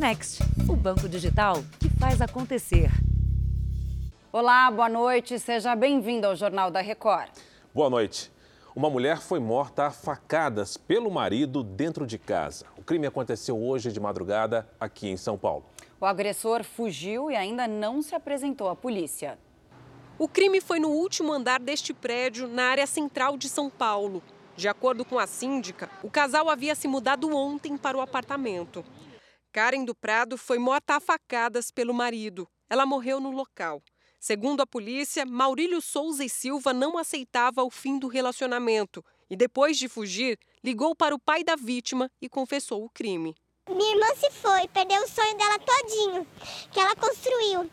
Next, o banco digital que faz acontecer. Olá, boa noite. Seja bem-vindo ao Jornal da Record. Boa noite. Uma mulher foi morta a facadas pelo marido dentro de casa. O crime aconteceu hoje de madrugada aqui em São Paulo. O agressor fugiu e ainda não se apresentou à polícia. O crime foi no último andar deste prédio, na área central de São Paulo. De acordo com a síndica, o casal havia se mudado ontem para o apartamento. Karen do Prado foi morta a facadas pelo marido. Ela morreu no local. Segundo a polícia, Maurílio Souza e Silva não aceitava o fim do relacionamento e, depois de fugir, ligou para o pai da vítima e confessou o crime. Minha irmã se foi, perdeu o sonho dela todinho, que ela construiu.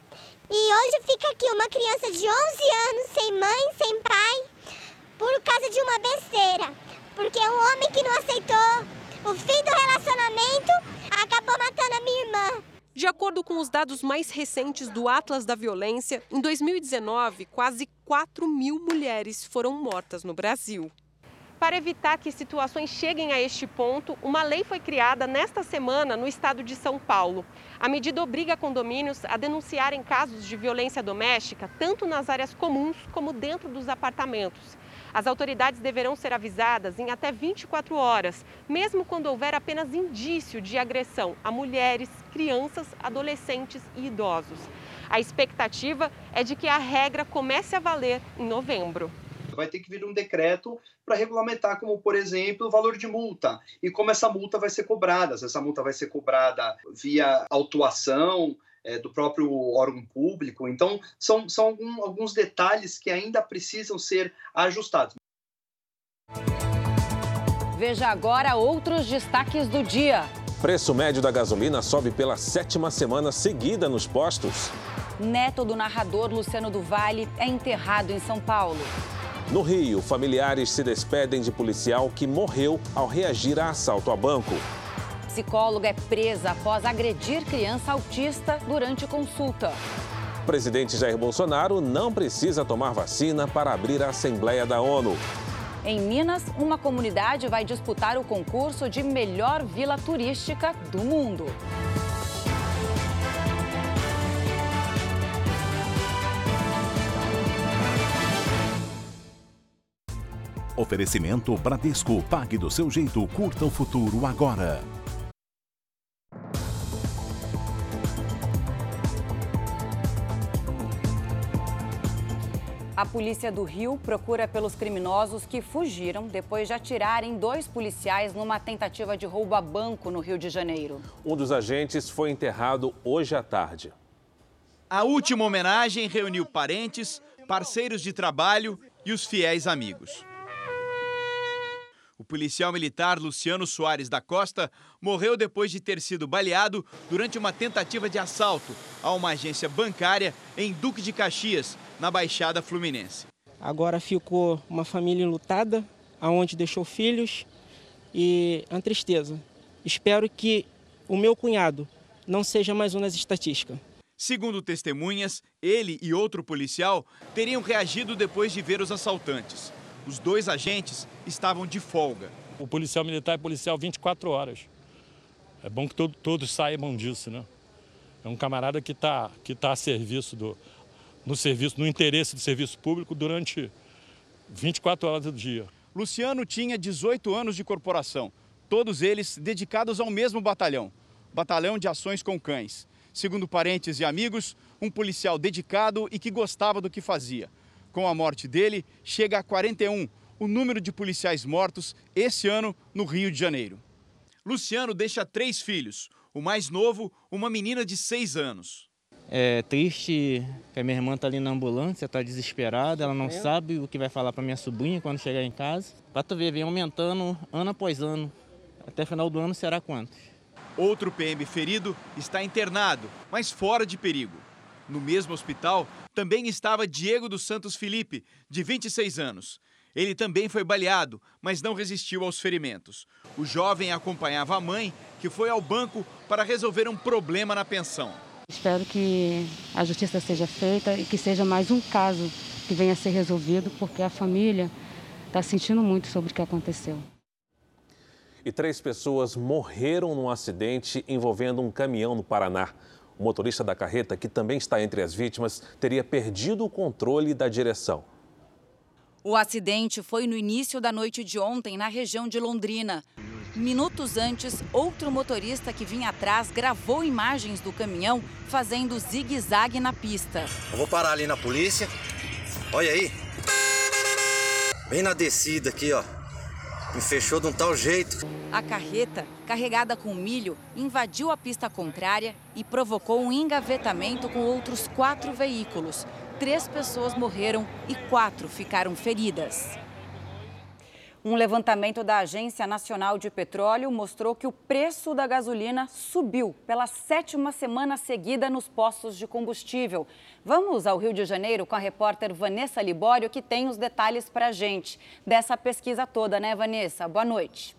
E hoje fica aqui uma criança de 11 anos, sem mãe, sem pai, por causa de uma besteira. Porque um homem que não aceitou o fim do relacionamento acabou matando a minha irmã. De acordo com os dados mais recentes do Atlas da Violência, em 2019, quase 4 mil mulheres foram mortas no Brasil. Para evitar que situações cheguem a este ponto, uma lei foi criada nesta semana no estado de São Paulo. A medida obriga condomínios a denunciarem casos de violência doméstica, tanto nas áreas comuns como dentro dos apartamentos. As autoridades deverão ser avisadas em até 24 horas, mesmo quando houver apenas indício de agressão a mulheres, crianças, adolescentes e idosos. A expectativa é de que a regra comece a valer em novembro vai ter que vir um decreto para regulamentar, como, por exemplo, o valor de multa e como essa multa vai ser cobrada. Se essa multa vai ser cobrada via autuação é, do próprio órgão público. Então, são, são algum, alguns detalhes que ainda precisam ser ajustados. Veja agora outros destaques do dia. Preço médio da gasolina sobe pela sétima semana seguida nos postos. Neto do narrador Luciano do Vale é enterrado em São Paulo. No Rio, familiares se despedem de policial que morreu ao reagir a assalto a banco. Psicóloga é presa após agredir criança autista durante consulta. O presidente Jair Bolsonaro não precisa tomar vacina para abrir a Assembleia da ONU. Em Minas, uma comunidade vai disputar o concurso de melhor vila turística do mundo. Oferecimento Bradesco. Pague do seu jeito. Curta o futuro agora. A polícia do Rio procura pelos criminosos que fugiram depois de atirarem dois policiais numa tentativa de roubo a banco no Rio de Janeiro. Um dos agentes foi enterrado hoje à tarde. A última homenagem reuniu parentes, parceiros de trabalho e os fiéis amigos. O policial militar Luciano Soares da Costa morreu depois de ter sido baleado durante uma tentativa de assalto a uma agência bancária em Duque de Caxias, na Baixada Fluminense. Agora ficou uma família enlutada, aonde deixou filhos e a tristeza. Espero que o meu cunhado não seja mais um nas estatísticas. Segundo testemunhas, ele e outro policial teriam reagido depois de ver os assaltantes. Os dois agentes estavam de folga. O policial militar é policial 24 horas. É bom que todo, todos saibam disso, né? É um camarada que está que tá a serviço do, no serviço, no interesse do serviço público durante 24 horas do dia. Luciano tinha 18 anos de corporação, todos eles dedicados ao mesmo batalhão, Batalhão de Ações com Cães. Segundo parentes e amigos, um policial dedicado e que gostava do que fazia. Com a morte dele, chega a 41 o número de policiais mortos esse ano no Rio de Janeiro. Luciano deixa três filhos. O mais novo, uma menina de seis anos. É triste que a minha irmã está ali na ambulância, está desesperada, ela não sabe o que vai falar para minha sobrinha quando chegar em casa. Para tu ver, vem aumentando ano após ano. Até final do ano será quantos? Outro PM ferido está internado, mas fora de perigo. No mesmo hospital também estava Diego dos Santos Felipe, de 26 anos. Ele também foi baleado, mas não resistiu aos ferimentos. O jovem acompanhava a mãe, que foi ao banco para resolver um problema na pensão. Espero que a justiça seja feita e que seja mais um caso que venha a ser resolvido, porque a família está sentindo muito sobre o que aconteceu. E três pessoas morreram num acidente envolvendo um caminhão no Paraná. O motorista da carreta, que também está entre as vítimas, teria perdido o controle da direção. O acidente foi no início da noite de ontem, na região de Londrina. Minutos antes, outro motorista que vinha atrás gravou imagens do caminhão fazendo zigue-zague na pista. Eu vou parar ali na polícia. Olha aí. Bem na descida aqui, ó. Me fechou de um tal jeito. A carreta, carregada com milho, invadiu a pista contrária e provocou um engavetamento com outros quatro veículos. Três pessoas morreram e quatro ficaram feridas. Um levantamento da Agência Nacional de Petróleo mostrou que o preço da gasolina subiu pela sétima semana seguida nos postos de combustível. Vamos ao Rio de Janeiro com a repórter Vanessa Libório, que tem os detalhes para a gente dessa pesquisa toda, né, Vanessa? Boa noite.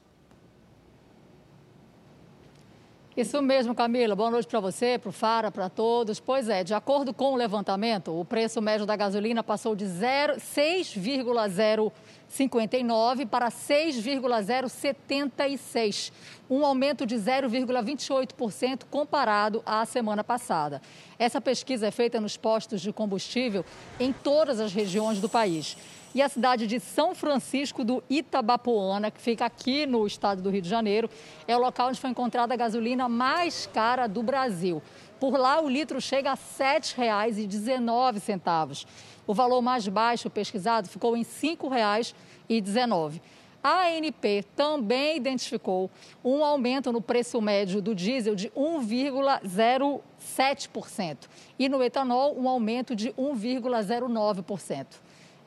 Isso mesmo, Camila. Boa noite para você, para o Fara, para todos. Pois é, de acordo com o levantamento, o preço médio da gasolina passou de 6,0 59 para 6,076, um aumento de 0,28% comparado à semana passada. Essa pesquisa é feita nos postos de combustível em todas as regiões do país. E a cidade de São Francisco do Itabapoana, que fica aqui no estado do Rio de Janeiro, é o local onde foi encontrada a gasolina mais cara do Brasil. Por lá, o litro chega a R$ 7,19. O valor mais baixo pesquisado ficou em R$ 5,19. A ANP também identificou um aumento no preço médio do diesel de 1,07% e no etanol um aumento de 1,09%.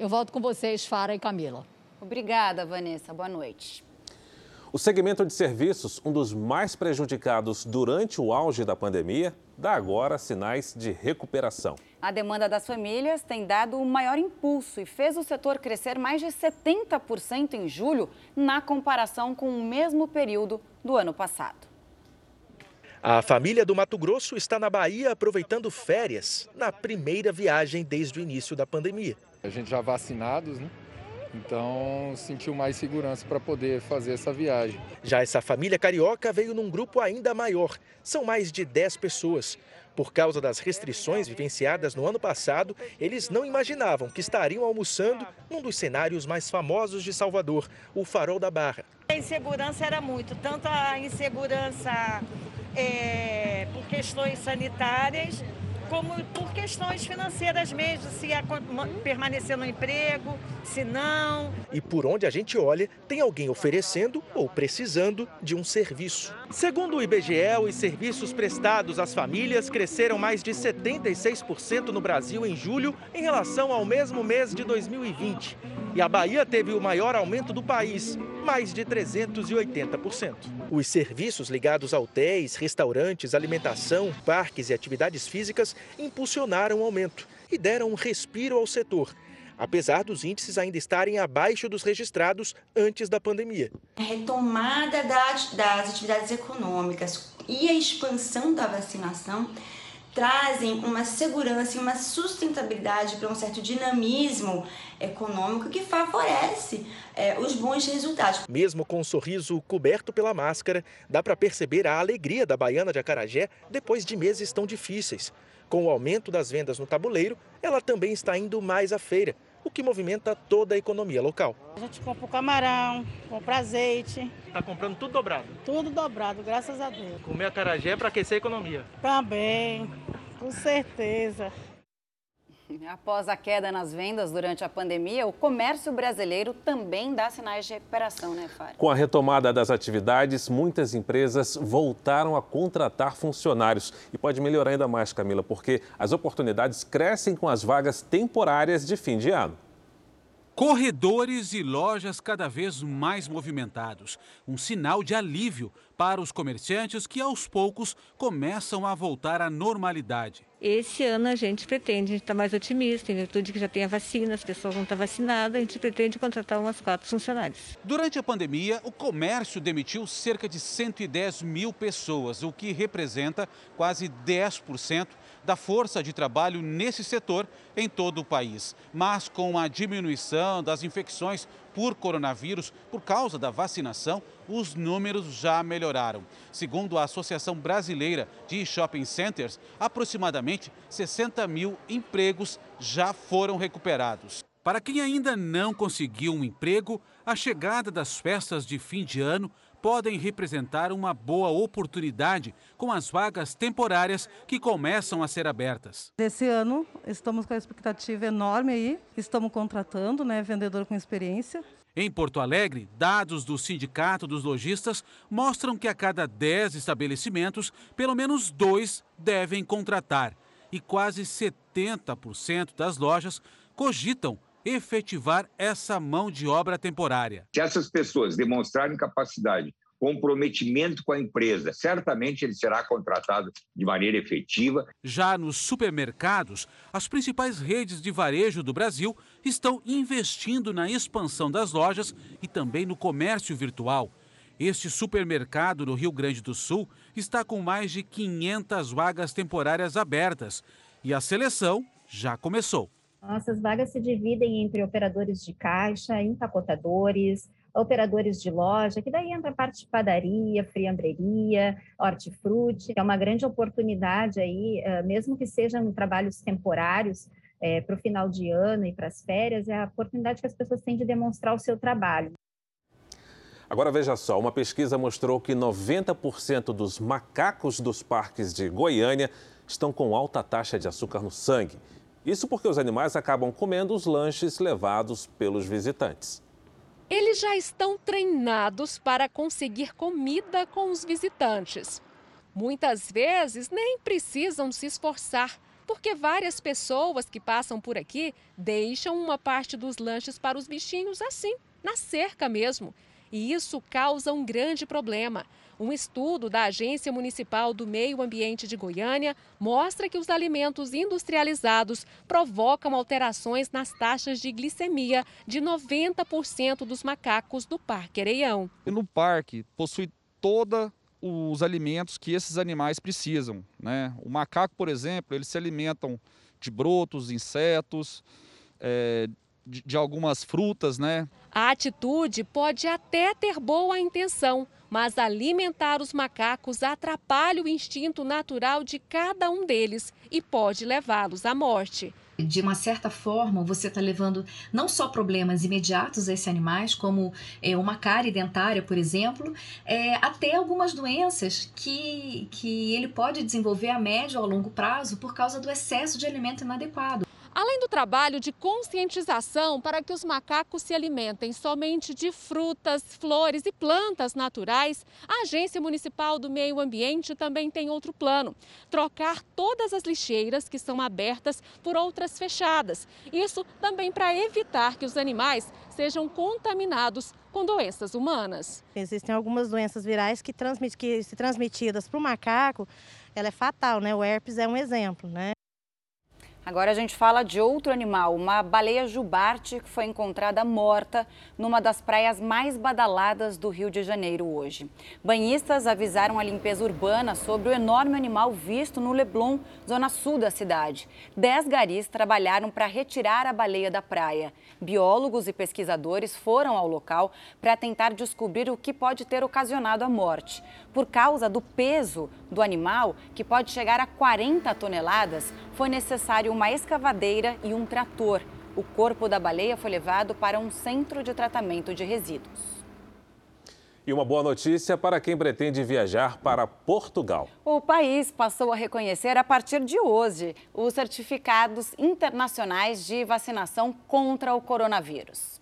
Eu volto com vocês, Fara e Camila. Obrigada, Vanessa. Boa noite. O segmento de serviços, um dos mais prejudicados durante o auge da pandemia, dá agora sinais de recuperação. A demanda das famílias tem dado o maior impulso e fez o setor crescer mais de 70% em julho, na comparação com o mesmo período do ano passado. A família do Mato Grosso está na Bahia aproveitando férias, na primeira viagem desde o início da pandemia. A gente já vacinados, né? Então, sentiu mais segurança para poder fazer essa viagem. Já essa família carioca veio num grupo ainda maior. São mais de 10 pessoas. Por causa das restrições vivenciadas no ano passado, eles não imaginavam que estariam almoçando num dos cenários mais famosos de Salvador, o Farol da Barra. A insegurança era muito, tanto a insegurança é, por questões sanitárias, como por questões financeiras mesmo, se ia permanecer no emprego, se não. E por onde a gente olha, tem alguém oferecendo ou precisando de um serviço. Segundo o IBGE, os serviços prestados às famílias cresceram mais de 76% no Brasil em julho em relação ao mesmo mês de 2020. E a Bahia teve o maior aumento do país, mais de 380%. Os serviços ligados a hotéis, restaurantes, alimentação, parques e atividades físicas impulsionaram o aumento e deram um respiro ao setor, apesar dos índices ainda estarem abaixo dos registrados antes da pandemia. A retomada das, das atividades econômicas e a expansão da vacinação trazem uma segurança e uma sustentabilidade para um certo dinamismo econômico que favorece é, os bons resultados. Mesmo com o um sorriso coberto pela máscara, dá para perceber a alegria da baiana de Acarajé depois de meses tão difíceis. Com o aumento das vendas no tabuleiro, ela também está indo mais à feira, o que movimenta toda a economia local. A gente compra o camarão, compra azeite. Está comprando tudo dobrado? Tudo dobrado, graças a Deus. Comer acarajé é para aquecer a economia? Também, com certeza. Após a queda nas vendas durante a pandemia, o comércio brasileiro também dá sinais de recuperação, né, Fábio? Com a retomada das atividades, muitas empresas voltaram a contratar funcionários. E pode melhorar ainda mais, Camila, porque as oportunidades crescem com as vagas temporárias de fim de ano. Corredores e lojas cada vez mais movimentados. Um sinal de alívio para os comerciantes que aos poucos começam a voltar à normalidade. Esse ano a gente pretende, a gente está mais otimista, em virtude que já tem a vacina, as pessoas vão estar vacinadas, a gente pretende contratar umas quatro funcionários. Durante a pandemia, o comércio demitiu cerca de 110 mil pessoas, o que representa quase 10% da força de trabalho nesse setor em todo o país. Mas com a diminuição das infecções por coronavírus, por causa da vacinação, os números já melhoraram. Segundo a Associação Brasileira de Shopping Centers, aproximadamente 60 mil empregos já foram recuperados. Para quem ainda não conseguiu um emprego, a chegada das festas de fim de ano podem representar uma boa oportunidade com as vagas temporárias que começam a ser abertas. Esse ano estamos com a expectativa enorme aí, estamos contratando, né, vendedor com experiência. Em Porto Alegre, dados do Sindicato dos Lojistas mostram que a cada 10 estabelecimentos, pelo menos dois devem contratar. E quase 70% das lojas cogitam efetivar essa mão de obra temporária. Se essas pessoas demonstrarem capacidade, comprometimento com a empresa, certamente ele será contratado de maneira efetiva. Já nos supermercados, as principais redes de varejo do Brasil estão investindo na expansão das lojas e também no comércio virtual. Este supermercado no Rio Grande do Sul está com mais de 500 vagas temporárias abertas e a seleção já começou. Nossas vagas se dividem entre operadores de caixa, empacotadores, operadores de loja, que daí entra a parte de padaria, friambreria, hortifruti, é uma grande oportunidade aí, mesmo que sejam trabalhos temporários, é, para o final de ano e para as férias, é a oportunidade que as pessoas têm de demonstrar o seu trabalho. Agora veja só, uma pesquisa mostrou que 90% dos macacos dos parques de Goiânia estão com alta taxa de açúcar no sangue. Isso porque os animais acabam comendo os lanches levados pelos visitantes. Eles já estão treinados para conseguir comida com os visitantes. Muitas vezes nem precisam se esforçar, porque várias pessoas que passam por aqui deixam uma parte dos lanches para os bichinhos assim, na cerca mesmo. E isso causa um grande problema. Um estudo da Agência Municipal do Meio Ambiente de Goiânia mostra que os alimentos industrializados provocam alterações nas taxas de glicemia de 90% dos macacos do Parque Areião. E no parque possui toda os alimentos que esses animais precisam. Né? O macaco, por exemplo, eles se alimentam de brotos, insetos, é, de, de algumas frutas, né? A atitude pode até ter boa intenção, mas alimentar os macacos atrapalha o instinto natural de cada um deles e pode levá-los à morte. De uma certa forma, você está levando não só problemas imediatos a esses animais, como é, uma cárie dentária, por exemplo, é, até algumas doenças que, que ele pode desenvolver a médio ou a longo prazo por causa do excesso de alimento inadequado. Além do trabalho de conscientização para que os macacos se alimentem somente de frutas, flores e plantas naturais, a Agência Municipal do Meio Ambiente também tem outro plano: trocar todas as lixeiras que são abertas por outras fechadas. Isso também para evitar que os animais sejam contaminados com doenças humanas. Existem algumas doenças virais que, transmit, que se transmitidas para o macaco, ela é fatal, né? O herpes é um exemplo, né? Agora a gente fala de outro animal, uma baleia jubarte que foi encontrada morta numa das praias mais badaladas do Rio de Janeiro hoje. Banhistas avisaram a limpeza urbana sobre o enorme animal visto no Leblon, zona sul da cidade. Dez garis trabalharam para retirar a baleia da praia. Biólogos e pesquisadores foram ao local para tentar descobrir o que pode ter ocasionado a morte. Por causa do peso do animal, que pode chegar a 40 toneladas, foi necessário uma escavadeira e um trator. O corpo da baleia foi levado para um centro de tratamento de resíduos. E uma boa notícia para quem pretende viajar para Portugal. O país passou a reconhecer a partir de hoje os certificados internacionais de vacinação contra o coronavírus.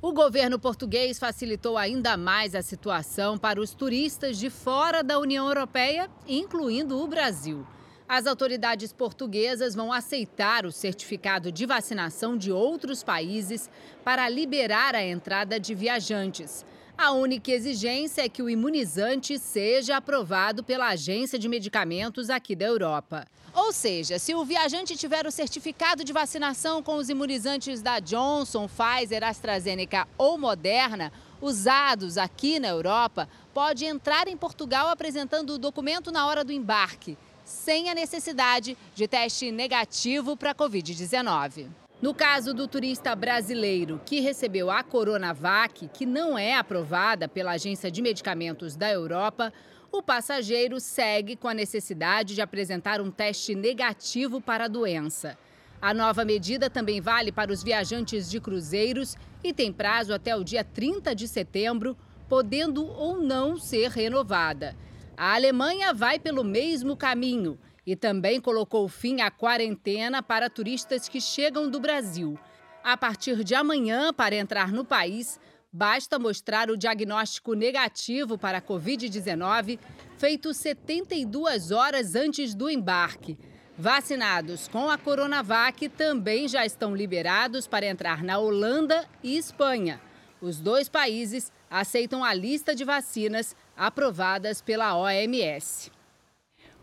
O governo português facilitou ainda mais a situação para os turistas de fora da União Europeia, incluindo o Brasil. As autoridades portuguesas vão aceitar o certificado de vacinação de outros países para liberar a entrada de viajantes. A única exigência é que o imunizante seja aprovado pela Agência de Medicamentos aqui da Europa. Ou seja, se o viajante tiver o certificado de vacinação com os imunizantes da Johnson, Pfizer, AstraZeneca ou Moderna, usados aqui na Europa, pode entrar em Portugal apresentando o documento na hora do embarque, sem a necessidade de teste negativo para a Covid-19. No caso do turista brasileiro que recebeu a Coronavac, que não é aprovada pela Agência de Medicamentos da Europa, o passageiro segue com a necessidade de apresentar um teste negativo para a doença. A nova medida também vale para os viajantes de cruzeiros e tem prazo até o dia 30 de setembro, podendo ou não ser renovada. A Alemanha vai pelo mesmo caminho e também colocou fim à quarentena para turistas que chegam do Brasil. A partir de amanhã, para entrar no país, basta mostrar o diagnóstico negativo para a Covid-19 feito 72 horas antes do embarque. Vacinados com a Coronavac também já estão liberados para entrar na Holanda e Espanha. Os dois países aceitam a lista de vacinas aprovadas pela OMS.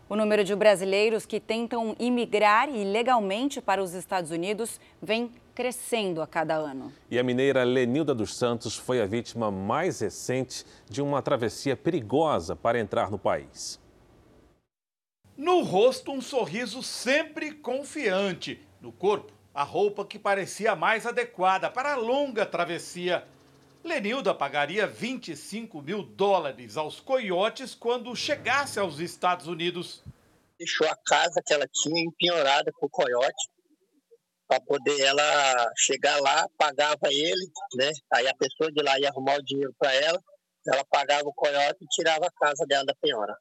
O número de brasileiros que tentam imigrar ilegalmente para os Estados Unidos vem crescendo a cada ano. E a mineira Lenilda dos Santos foi a vítima mais recente de uma travessia perigosa para entrar no país. No rosto, um sorriso sempre confiante. No corpo, a roupa que parecia mais adequada para a longa travessia. Lenilda pagaria 25 mil dólares aos coiotes quando chegasse aos Estados Unidos. Deixou a casa que ela tinha empenhorada com o coiote para poder ela chegar lá, pagava ele, né? Aí a pessoa de lá ia arrumar o dinheiro para ela, ela pagava o coiote e tirava a casa dela da penhora.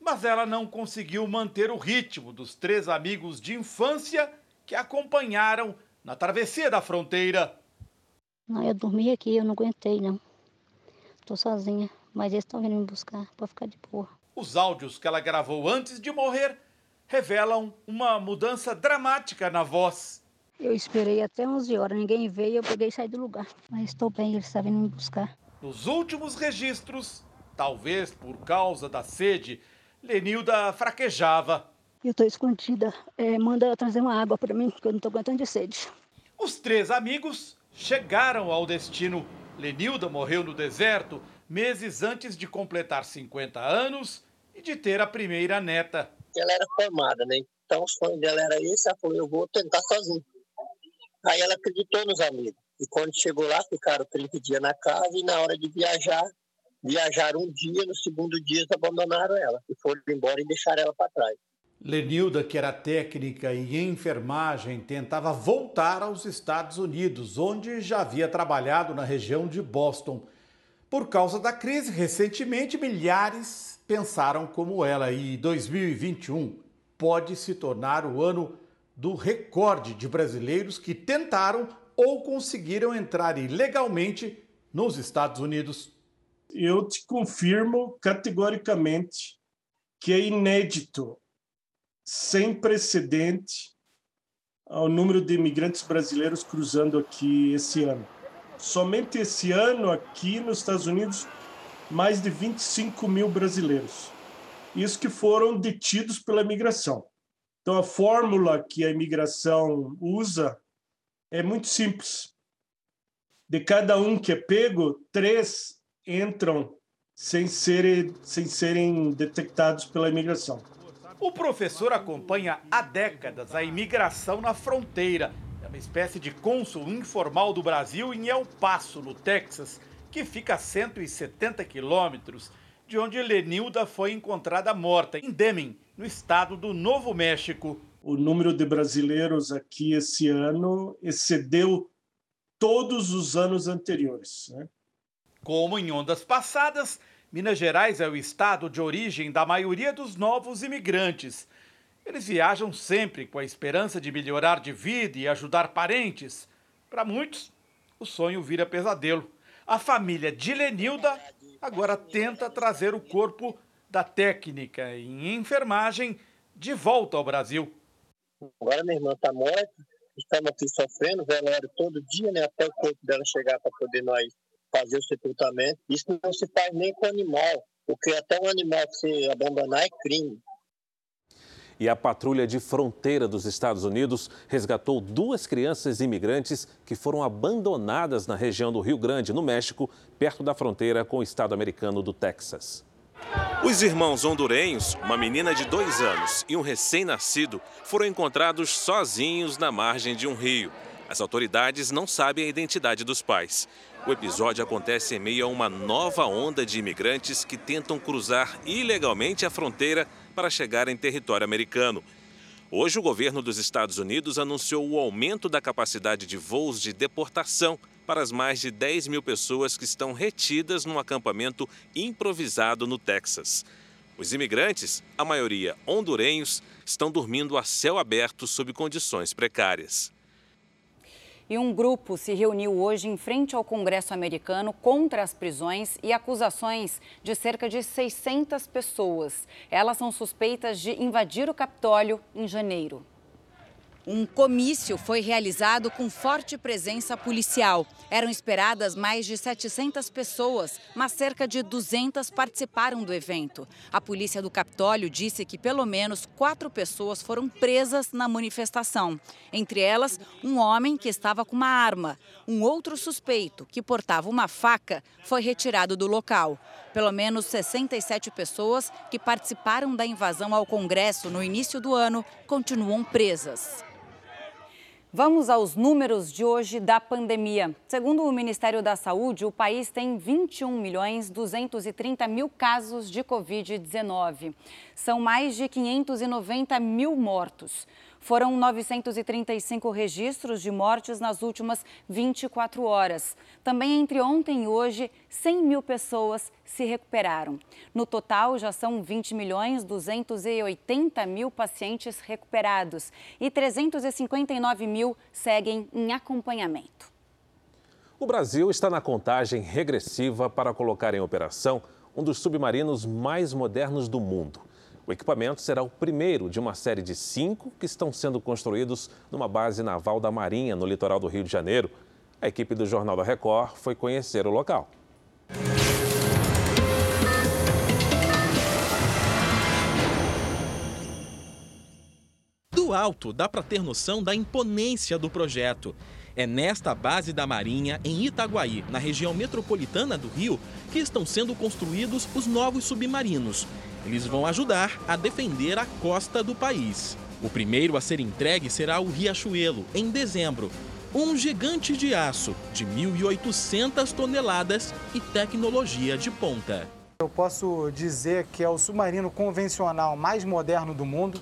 Mas ela não conseguiu manter o ritmo dos três amigos de infância que acompanharam na travessia da fronteira. Não, eu dormi aqui, eu não aguentei, não. Tô sozinha, mas eles estão vindo me buscar para ficar de boa. Os áudios que ela gravou antes de morrer revelam uma mudança dramática na voz. Eu esperei até 11 horas, ninguém veio, eu peguei e saí do lugar. Mas estou bem, eles estão vindo me buscar. Nos últimos registros, talvez por causa da sede, Lenilda fraquejava. Eu estou escondida. É, manda trazer uma água para mim, porque eu não estou aguentando de sede. Os três amigos chegaram ao destino. Lenilda morreu no deserto meses antes de completar 50 anos e de ter a primeira neta. Ela era formada, né? Então o sonho dela era esse, ela falou, eu vou tentar sozinha. Aí ela acreditou nos amigos. E quando chegou lá, ficaram 30 dias na casa e na hora de viajar, viajaram um dia, no segundo dia eles abandonaram ela e foram embora e deixaram ela para trás. Lenilda, que era técnica em enfermagem, tentava voltar aos Estados Unidos, onde já havia trabalhado na região de Boston. Por causa da crise, recentemente milhares pensaram como ela e 2021 pode se tornar o ano do recorde de brasileiros que tentaram ou conseguiram entrar ilegalmente nos Estados Unidos. Eu te confirmo categoricamente que é inédito sem precedente ao número de imigrantes brasileiros cruzando aqui esse ano. Somente esse ano, aqui nos Estados Unidos, mais de 25 mil brasileiros. Isso que foram detidos pela imigração. Então, a fórmula que a imigração usa é muito simples. De cada um que é pego, três entram sem serem, sem serem detectados pela imigração. O professor acompanha há décadas a imigração na fronteira. É uma espécie de cônsul informal do Brasil em El Paso, no Texas, que fica a 170 quilômetros de onde Lenilda foi encontrada morta, em Deming, no estado do Novo México. O número de brasileiros aqui esse ano excedeu todos os anos anteriores. Né? Como em ondas passadas, Minas Gerais é o estado de origem da maioria dos novos imigrantes. Eles viajam sempre com a esperança de melhorar de vida e ajudar parentes. Para muitos, o sonho vira pesadelo. A família de Lenilda agora tenta trazer o corpo da técnica em enfermagem de volta ao Brasil. Agora minha irmã está morta, estamos aqui sofrendo, velório todo dia, né, até o corpo dela chegar para poder nós fazer o sepultamento. Isso não se faz nem com animal, porque até um animal que se abandonar é crime. E a patrulha de fronteira dos Estados Unidos resgatou duas crianças imigrantes que foram abandonadas na região do Rio Grande, no México, perto da fronteira com o estado americano do Texas. Os irmãos hondurenhos, uma menina de dois anos e um recém-nascido, foram encontrados sozinhos na margem de um rio. As autoridades não sabem a identidade dos pais. O episódio acontece em meio a uma nova onda de imigrantes que tentam cruzar ilegalmente a fronteira para chegar em território americano. Hoje, o governo dos Estados Unidos anunciou o aumento da capacidade de voos de deportação para as mais de 10 mil pessoas que estão retidas num acampamento improvisado no Texas. Os imigrantes, a maioria hondurenhos, estão dormindo a céu aberto sob condições precárias. E um grupo se reuniu hoje em frente ao Congresso americano contra as prisões e acusações de cerca de 600 pessoas. Elas são suspeitas de invadir o Capitólio em janeiro. Um comício foi realizado com forte presença policial. Eram esperadas mais de 700 pessoas, mas cerca de 200 participaram do evento. A polícia do Capitólio disse que pelo menos quatro pessoas foram presas na manifestação. Entre elas, um homem que estava com uma arma. Um outro suspeito, que portava uma faca, foi retirado do local. Pelo menos 67 pessoas que participaram da invasão ao Congresso no início do ano continuam presas. Vamos aos números de hoje da pandemia. Segundo o Ministério da Saúde, o país tem 21 milhões 230 mil casos de Covid-19. São mais de 590 mil mortos. Foram 935 registros de mortes nas últimas 24 horas. Também entre ontem e hoje, 100 mil pessoas se recuperaram. No total, já são 20 milhões 280 mil pacientes recuperados e 359 mil seguem em acompanhamento. O Brasil está na contagem regressiva para colocar em operação um dos submarinos mais modernos do mundo. O equipamento será o primeiro de uma série de cinco que estão sendo construídos numa base naval da Marinha, no litoral do Rio de Janeiro. A equipe do Jornal da Record foi conhecer o local. Do alto, dá para ter noção da imponência do projeto. É nesta base da Marinha, em Itaguaí, na região metropolitana do Rio, que estão sendo construídos os novos submarinos. Eles vão ajudar a defender a costa do país. O primeiro a ser entregue será o Riachuelo, em dezembro. Um gigante de aço de 1.800 toneladas e tecnologia de ponta. Eu posso dizer que é o submarino convencional mais moderno do mundo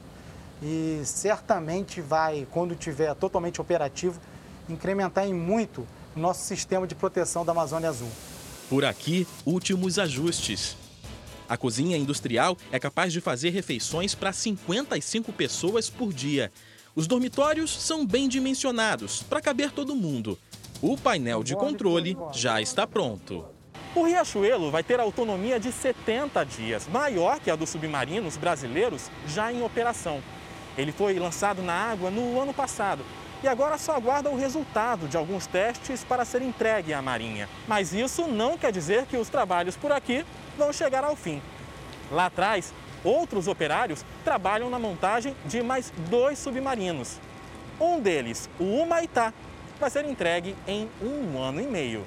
e certamente vai, quando estiver totalmente operativo, incrementar em muito o nosso sistema de proteção da Amazônia Azul. Por aqui, últimos ajustes. A cozinha industrial é capaz de fazer refeições para 55 pessoas por dia. Os dormitórios são bem dimensionados para caber todo mundo. O painel de controle já está pronto. O Riachuelo vai ter autonomia de 70 dias, maior que a dos submarinos brasileiros já em operação. Ele foi lançado na água no ano passado e agora só aguarda o resultado de alguns testes para ser entregue à Marinha. Mas isso não quer dizer que os trabalhos por aqui vão chegar ao fim. Lá atrás, outros operários trabalham na montagem de mais dois submarinos. Um deles, o Humaitá, vai ser entregue em um ano e meio.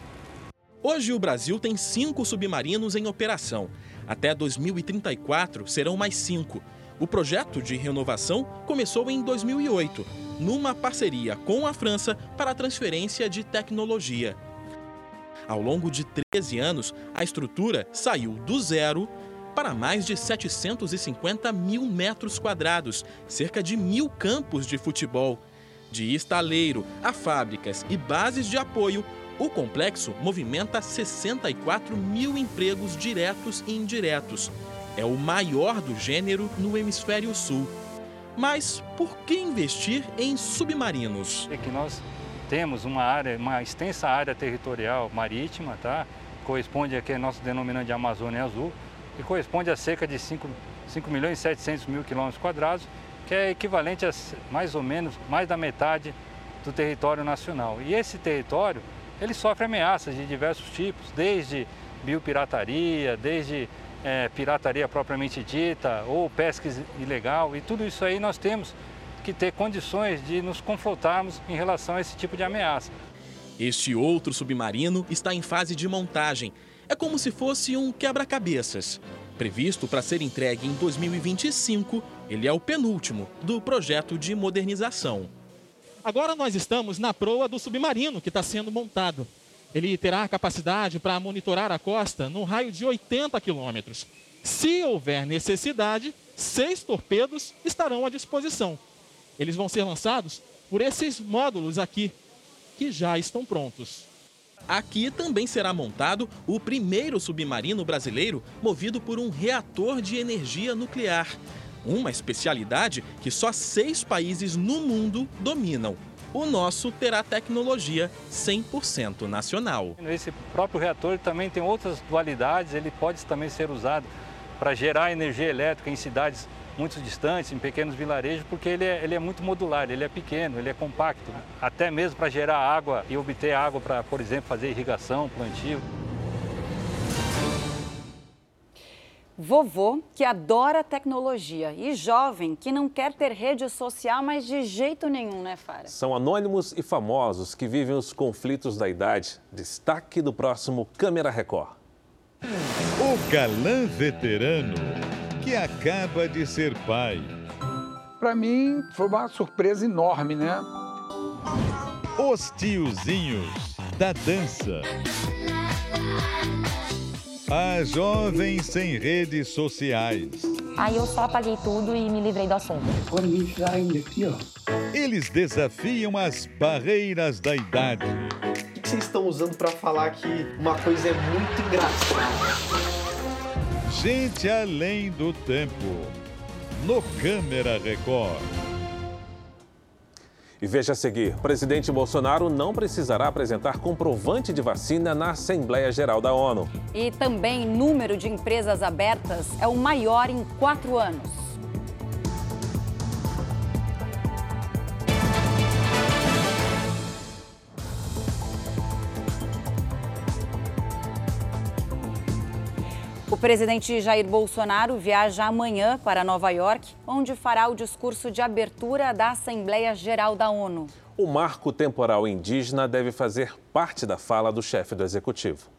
Hoje o Brasil tem cinco submarinos em operação. Até 2034 serão mais cinco. O projeto de renovação começou em 2008, numa parceria com a França para a transferência de tecnologia. Ao longo de 13 anos, a estrutura saiu do zero para mais de 750 mil metros quadrados, cerca de mil campos de futebol. De estaleiro a fábricas e bases de apoio, o complexo movimenta 64 mil empregos diretos e indiretos. É o maior do gênero no hemisfério sul. Mas por que investir em submarinos? É que nós temos uma área, uma extensa área territorial marítima, tá? Corresponde a que nós denominamos de Amazônia Azul, que corresponde a cerca de 5, 5 milhões e 700 mil quilômetros quadrados, que é equivalente a mais ou menos mais da metade do território nacional. E esse território, ele sofre ameaças de diversos tipos, desde biopirataria, desde é, pirataria propriamente dita, ou pesca ilegal, e tudo isso aí nós temos que ter condições de nos confrontarmos em relação a esse tipo de ameaça. Este outro submarino está em fase de montagem. É como se fosse um quebra-cabeças. Previsto para ser entregue em 2025, ele é o penúltimo do projeto de modernização. Agora nós estamos na proa do submarino que está sendo montado. Ele terá capacidade para monitorar a costa num raio de 80 quilômetros. Se houver necessidade, seis torpedos estarão à disposição. Eles vão ser lançados por esses módulos aqui, que já estão prontos. Aqui também será montado o primeiro submarino brasileiro movido por um reator de energia nuclear. Uma especialidade que só seis países no mundo dominam. O nosso terá tecnologia 100% nacional. Esse próprio reator também tem outras dualidades, ele pode também ser usado para gerar energia elétrica em cidades muito distantes, em pequenos vilarejos, porque ele é, ele é muito modular, ele é pequeno, ele é compacto, até mesmo para gerar água e obter água para, por exemplo, fazer irrigação, plantio. Vovô que adora tecnologia e jovem que não quer ter rede social, mas de jeito nenhum, né, Fara? São anônimos e famosos que vivem os conflitos da idade. Destaque do próximo Câmera Record. O galã veterano que acaba de ser pai. Para mim foi uma surpresa enorme, né? Os tiozinhos da dança. A jovem sem redes sociais. Aí eu só apaguei tudo e me livrei do assunto. Agora me enfiar ainda aqui, ó. Eles desafiam as barreiras da idade. O que vocês estão usando para falar que uma coisa é muito engraçada? Gente além do tempo. No Câmera Record. E veja a seguir: presidente Bolsonaro não precisará apresentar comprovante de vacina na Assembleia Geral da ONU. E também número de empresas abertas é o maior em quatro anos. Presidente Jair Bolsonaro viaja amanhã para Nova York, onde fará o discurso de abertura da Assembleia Geral da ONU. O marco temporal indígena deve fazer parte da fala do chefe do executivo.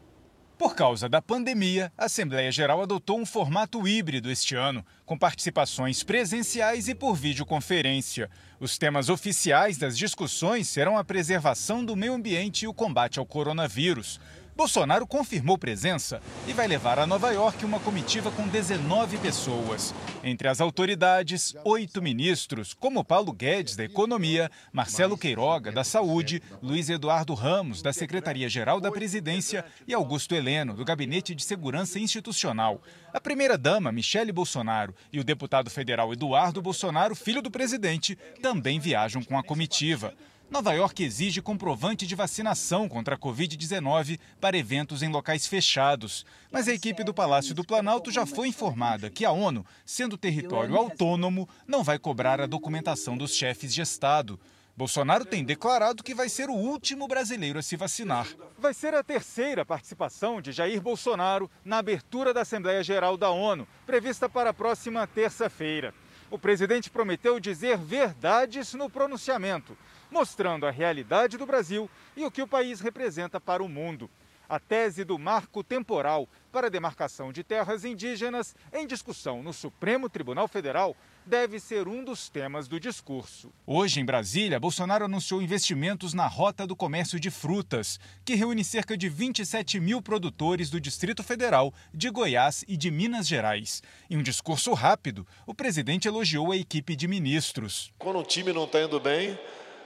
Por causa da pandemia, a Assembleia Geral adotou um formato híbrido este ano, com participações presenciais e por videoconferência. Os temas oficiais das discussões serão a preservação do meio ambiente e o combate ao coronavírus. Bolsonaro confirmou presença e vai levar a Nova York uma comitiva com 19 pessoas. Entre as autoridades, oito ministros, como Paulo Guedes, da Economia, Marcelo Queiroga, da Saúde, Luiz Eduardo Ramos, da Secretaria-Geral da Presidência e Augusto Heleno, do Gabinete de Segurança Institucional. A primeira-dama, Michele Bolsonaro, e o deputado federal Eduardo Bolsonaro, filho do presidente, também viajam com a comitiva. Nova York exige comprovante de vacinação contra a Covid-19 para eventos em locais fechados. Mas a equipe do Palácio do Planalto já foi informada que a ONU, sendo território autônomo, não vai cobrar a documentação dos chefes de Estado. Bolsonaro tem declarado que vai ser o último brasileiro a se vacinar. Vai ser a terceira participação de Jair Bolsonaro na abertura da Assembleia Geral da ONU, prevista para a próxima terça-feira. O presidente prometeu dizer verdades no pronunciamento mostrando a realidade do Brasil e o que o país representa para o mundo. A tese do marco temporal para a demarcação de terras indígenas em discussão no Supremo Tribunal Federal deve ser um dos temas do discurso. Hoje, em Brasília, Bolsonaro anunciou investimentos na Rota do Comércio de Frutas, que reúne cerca de 27 mil produtores do Distrito Federal, de Goiás e de Minas Gerais. Em um discurso rápido, o presidente elogiou a equipe de ministros. Quando um time não está indo bem,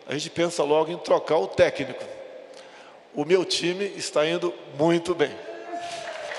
a gente pensa logo em trocar o técnico. O meu time está indo muito bem.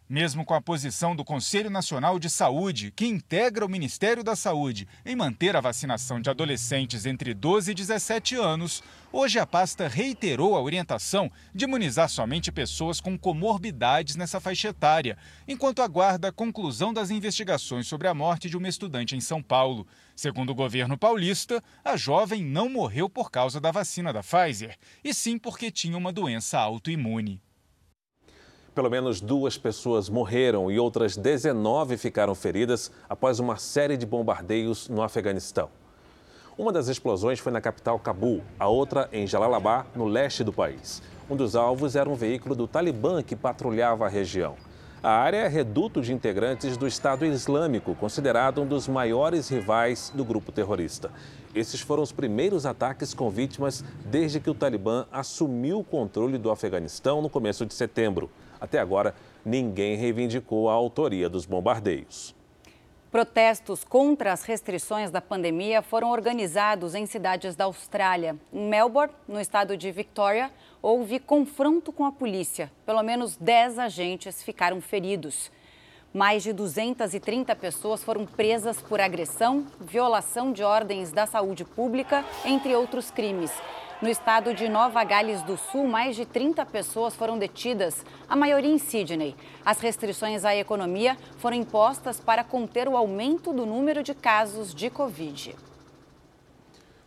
Mesmo com a posição do Conselho Nacional de Saúde, que integra o Ministério da Saúde, em manter a vacinação de adolescentes entre 12 e 17 anos, hoje a pasta reiterou a orientação de imunizar somente pessoas com comorbidades nessa faixa etária, enquanto aguarda a conclusão das investigações sobre a morte de uma estudante em São Paulo. Segundo o governo paulista, a jovem não morreu por causa da vacina da Pfizer, e sim porque tinha uma doença autoimune. Pelo menos duas pessoas morreram e outras 19 ficaram feridas após uma série de bombardeios no Afeganistão. Uma das explosões foi na capital Cabul, a outra em Jalalabad, no leste do país. Um dos alvos era um veículo do Talibã que patrulhava a região. A área é reduto de integrantes do Estado Islâmico, considerado um dos maiores rivais do grupo terrorista. Esses foram os primeiros ataques com vítimas desde que o Talibã assumiu o controle do Afeganistão no começo de setembro. Até agora, ninguém reivindicou a autoria dos bombardeios. Protestos contra as restrições da pandemia foram organizados em cidades da Austrália. Em Melbourne, no estado de Victoria, houve confronto com a polícia. Pelo menos 10 agentes ficaram feridos. Mais de 230 pessoas foram presas por agressão, violação de ordens da saúde pública, entre outros crimes. No estado de Nova Gales do Sul, mais de 30 pessoas foram detidas, a maioria em Sydney. As restrições à economia foram impostas para conter o aumento do número de casos de Covid.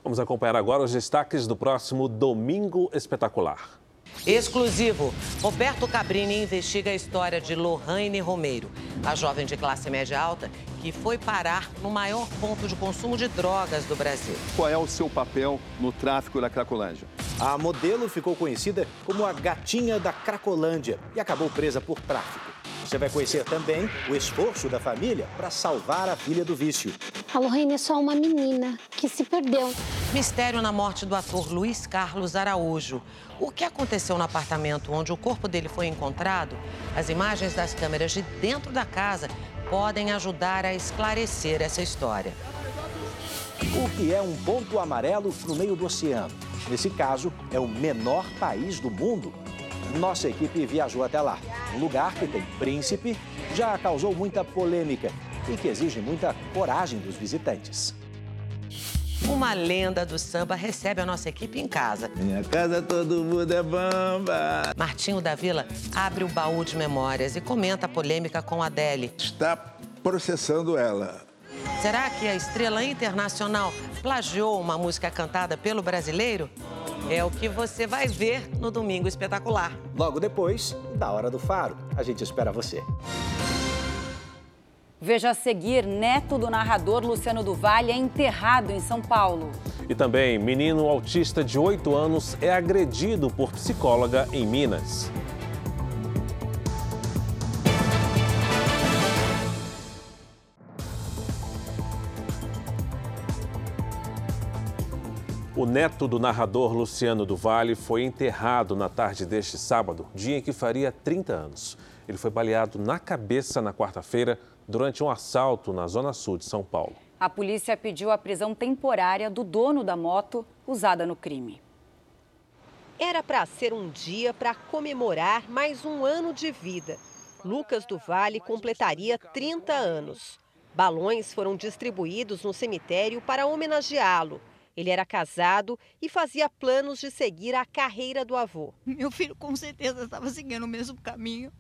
Vamos acompanhar agora os destaques do próximo Domingo Espetacular. Exclusivo. Roberto Cabrini investiga a história de Lohane Romeiro, a jovem de classe média alta que foi parar no maior ponto de consumo de drogas do Brasil. Qual é o seu papel no tráfico da Cracolândia? A modelo ficou conhecida como a gatinha da Cracolândia e acabou presa por tráfico. Você vai conhecer também o esforço da família para salvar a filha do vício. A Lorraine é só uma menina que se perdeu. Mistério na morte do ator Luiz Carlos Araújo. O que aconteceu no apartamento onde o corpo dele foi encontrado? As imagens das câmeras de dentro da casa podem ajudar a esclarecer essa história. O que é um ponto amarelo no meio do oceano? Nesse caso, é o menor país do mundo nossa equipe viajou até lá. Um lugar que tem príncipe, já causou muita polêmica e que exige muita coragem dos visitantes. Uma lenda do samba recebe a nossa equipe em casa. Minha casa todo mundo é bamba. Martinho da Vila abre o baú de memórias e comenta a polêmica com Adele. Está processando ela. Será que a estrela internacional plagiou uma música cantada pelo brasileiro? É o que você vai ver no Domingo Espetacular. Logo depois da Hora do Faro. A gente espera você. Veja a seguir, neto do narrador Luciano Duval é enterrado em São Paulo. E também, menino autista de 8 anos é agredido por psicóloga em Minas. O neto do narrador Luciano do Vale foi enterrado na tarde deste sábado, dia em que faria 30 anos. Ele foi baleado na cabeça na quarta-feira durante um assalto na zona sul de São Paulo. A polícia pediu a prisão temporária do dono da moto usada no crime. Era para ser um dia para comemorar mais um ano de vida. Lucas do Vale completaria 30 anos. Balões foram distribuídos no cemitério para homenageá-lo. Ele era casado e fazia planos de seguir a carreira do avô. Meu filho com certeza estava seguindo o mesmo caminho.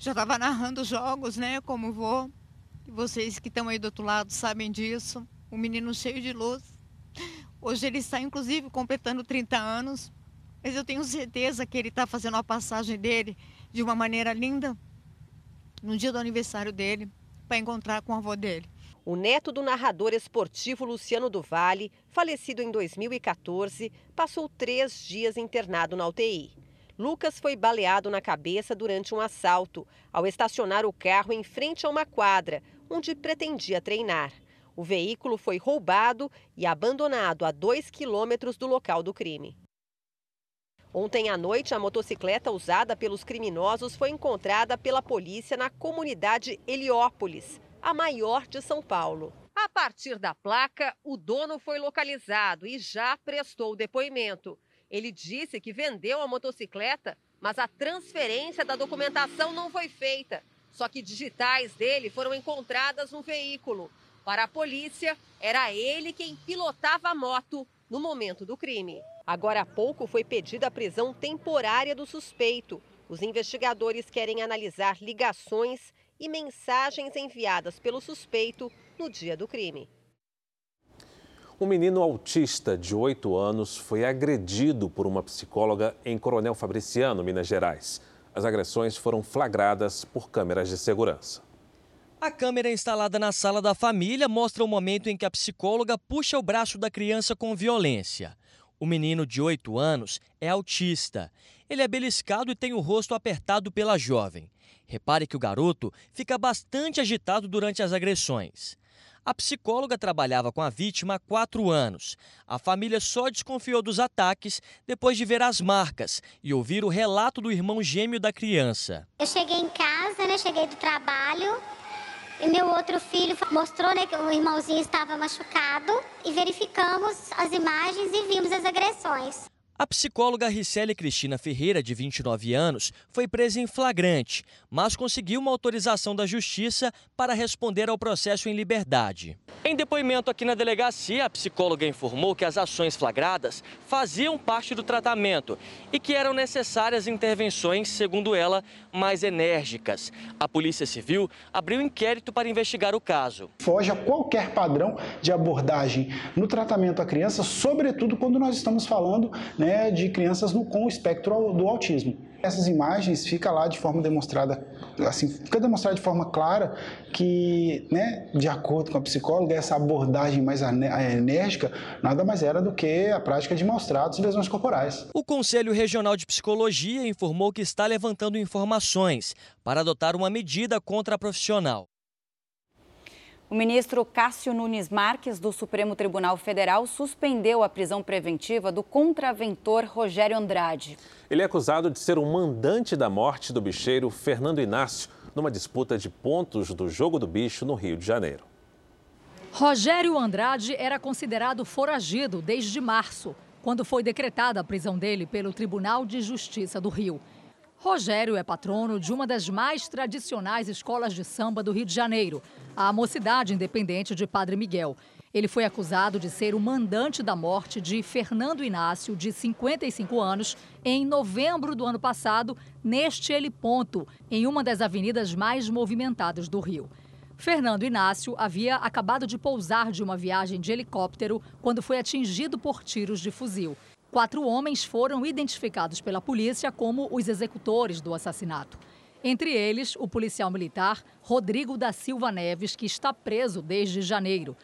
Já estava narrando jogos, né, como vou. Vocês que estão aí do outro lado sabem disso. Um menino cheio de luz. Hoje ele está, inclusive, completando 30 anos. Mas eu tenho certeza que ele está fazendo a passagem dele de uma maneira linda no dia do aniversário dele, para encontrar com o avô dele. O neto do narrador esportivo Luciano do Vale, falecido em 2014, passou três dias internado na UTI. Lucas foi baleado na cabeça durante um assalto, ao estacionar o carro em frente a uma quadra, onde pretendia treinar. O veículo foi roubado e abandonado a dois quilômetros do local do crime. Ontem à noite, a motocicleta usada pelos criminosos foi encontrada pela polícia na comunidade Heliópolis, a maior de São Paulo. A partir da placa, o dono foi localizado e já prestou depoimento. Ele disse que vendeu a motocicleta, mas a transferência da documentação não foi feita. Só que digitais dele foram encontradas no veículo. Para a polícia, era ele quem pilotava a moto no momento do crime. Agora há pouco foi pedida a prisão temporária do suspeito. Os investigadores querem analisar ligações e mensagens enviadas pelo suspeito no dia do crime. Um menino autista de 8 anos foi agredido por uma psicóloga em Coronel Fabriciano, Minas Gerais. As agressões foram flagradas por câmeras de segurança. A câmera instalada na sala da família mostra o momento em que a psicóloga puxa o braço da criança com violência. O menino de 8 anos é autista. Ele é beliscado e tem o rosto apertado pela jovem. Repare que o garoto fica bastante agitado durante as agressões. A psicóloga trabalhava com a vítima há quatro anos. A família só desconfiou dos ataques depois de ver as marcas e ouvir o relato do irmão gêmeo da criança. Eu cheguei em casa, né? Cheguei do trabalho e meu outro filho mostrou né, que o irmãozinho estava machucado e verificamos as imagens e vimos as agressões. A psicóloga Ricele Cristina Ferreira, de 29 anos, foi presa em flagrante, mas conseguiu uma autorização da Justiça para responder ao processo em liberdade. Em depoimento aqui na delegacia, a psicóloga informou que as ações flagradas faziam parte do tratamento e que eram necessárias intervenções, segundo ela, mais enérgicas. A Polícia Civil abriu inquérito para investigar o caso. Foge a qualquer padrão de abordagem no tratamento à criança, sobretudo quando nós estamos falando né, de crianças no, com o espectro do autismo. Essas imagens fica lá de forma demonstrada, assim, fica demonstrado de forma clara que, né, de acordo com a psicóloga, essa abordagem mais enérgica nada mais era do que a prática de maus tratos e lesões corporais. O Conselho Regional de Psicologia informou que está levantando informações para adotar uma medida contra a profissional. O ministro Cássio Nunes Marques, do Supremo Tribunal Federal, suspendeu a prisão preventiva do contraventor Rogério Andrade. Ele é acusado de ser o mandante da morte do bicheiro Fernando Inácio, numa disputa de pontos do Jogo do Bicho no Rio de Janeiro. Rogério Andrade era considerado foragido desde março, quando foi decretada a prisão dele pelo Tribunal de Justiça do Rio. Rogério é patrono de uma das mais tradicionais escolas de samba do Rio de Janeiro, a Mocidade Independente de Padre Miguel. Ele foi acusado de ser o mandante da morte de Fernando Inácio, de 55 anos, em novembro do ano passado, neste heliponto, em uma das avenidas mais movimentadas do Rio. Fernando Inácio havia acabado de pousar de uma viagem de helicóptero quando foi atingido por tiros de fuzil. Quatro homens foram identificados pela polícia como os executores do assassinato. Entre eles, o policial militar Rodrigo da Silva Neves, que está preso desde janeiro.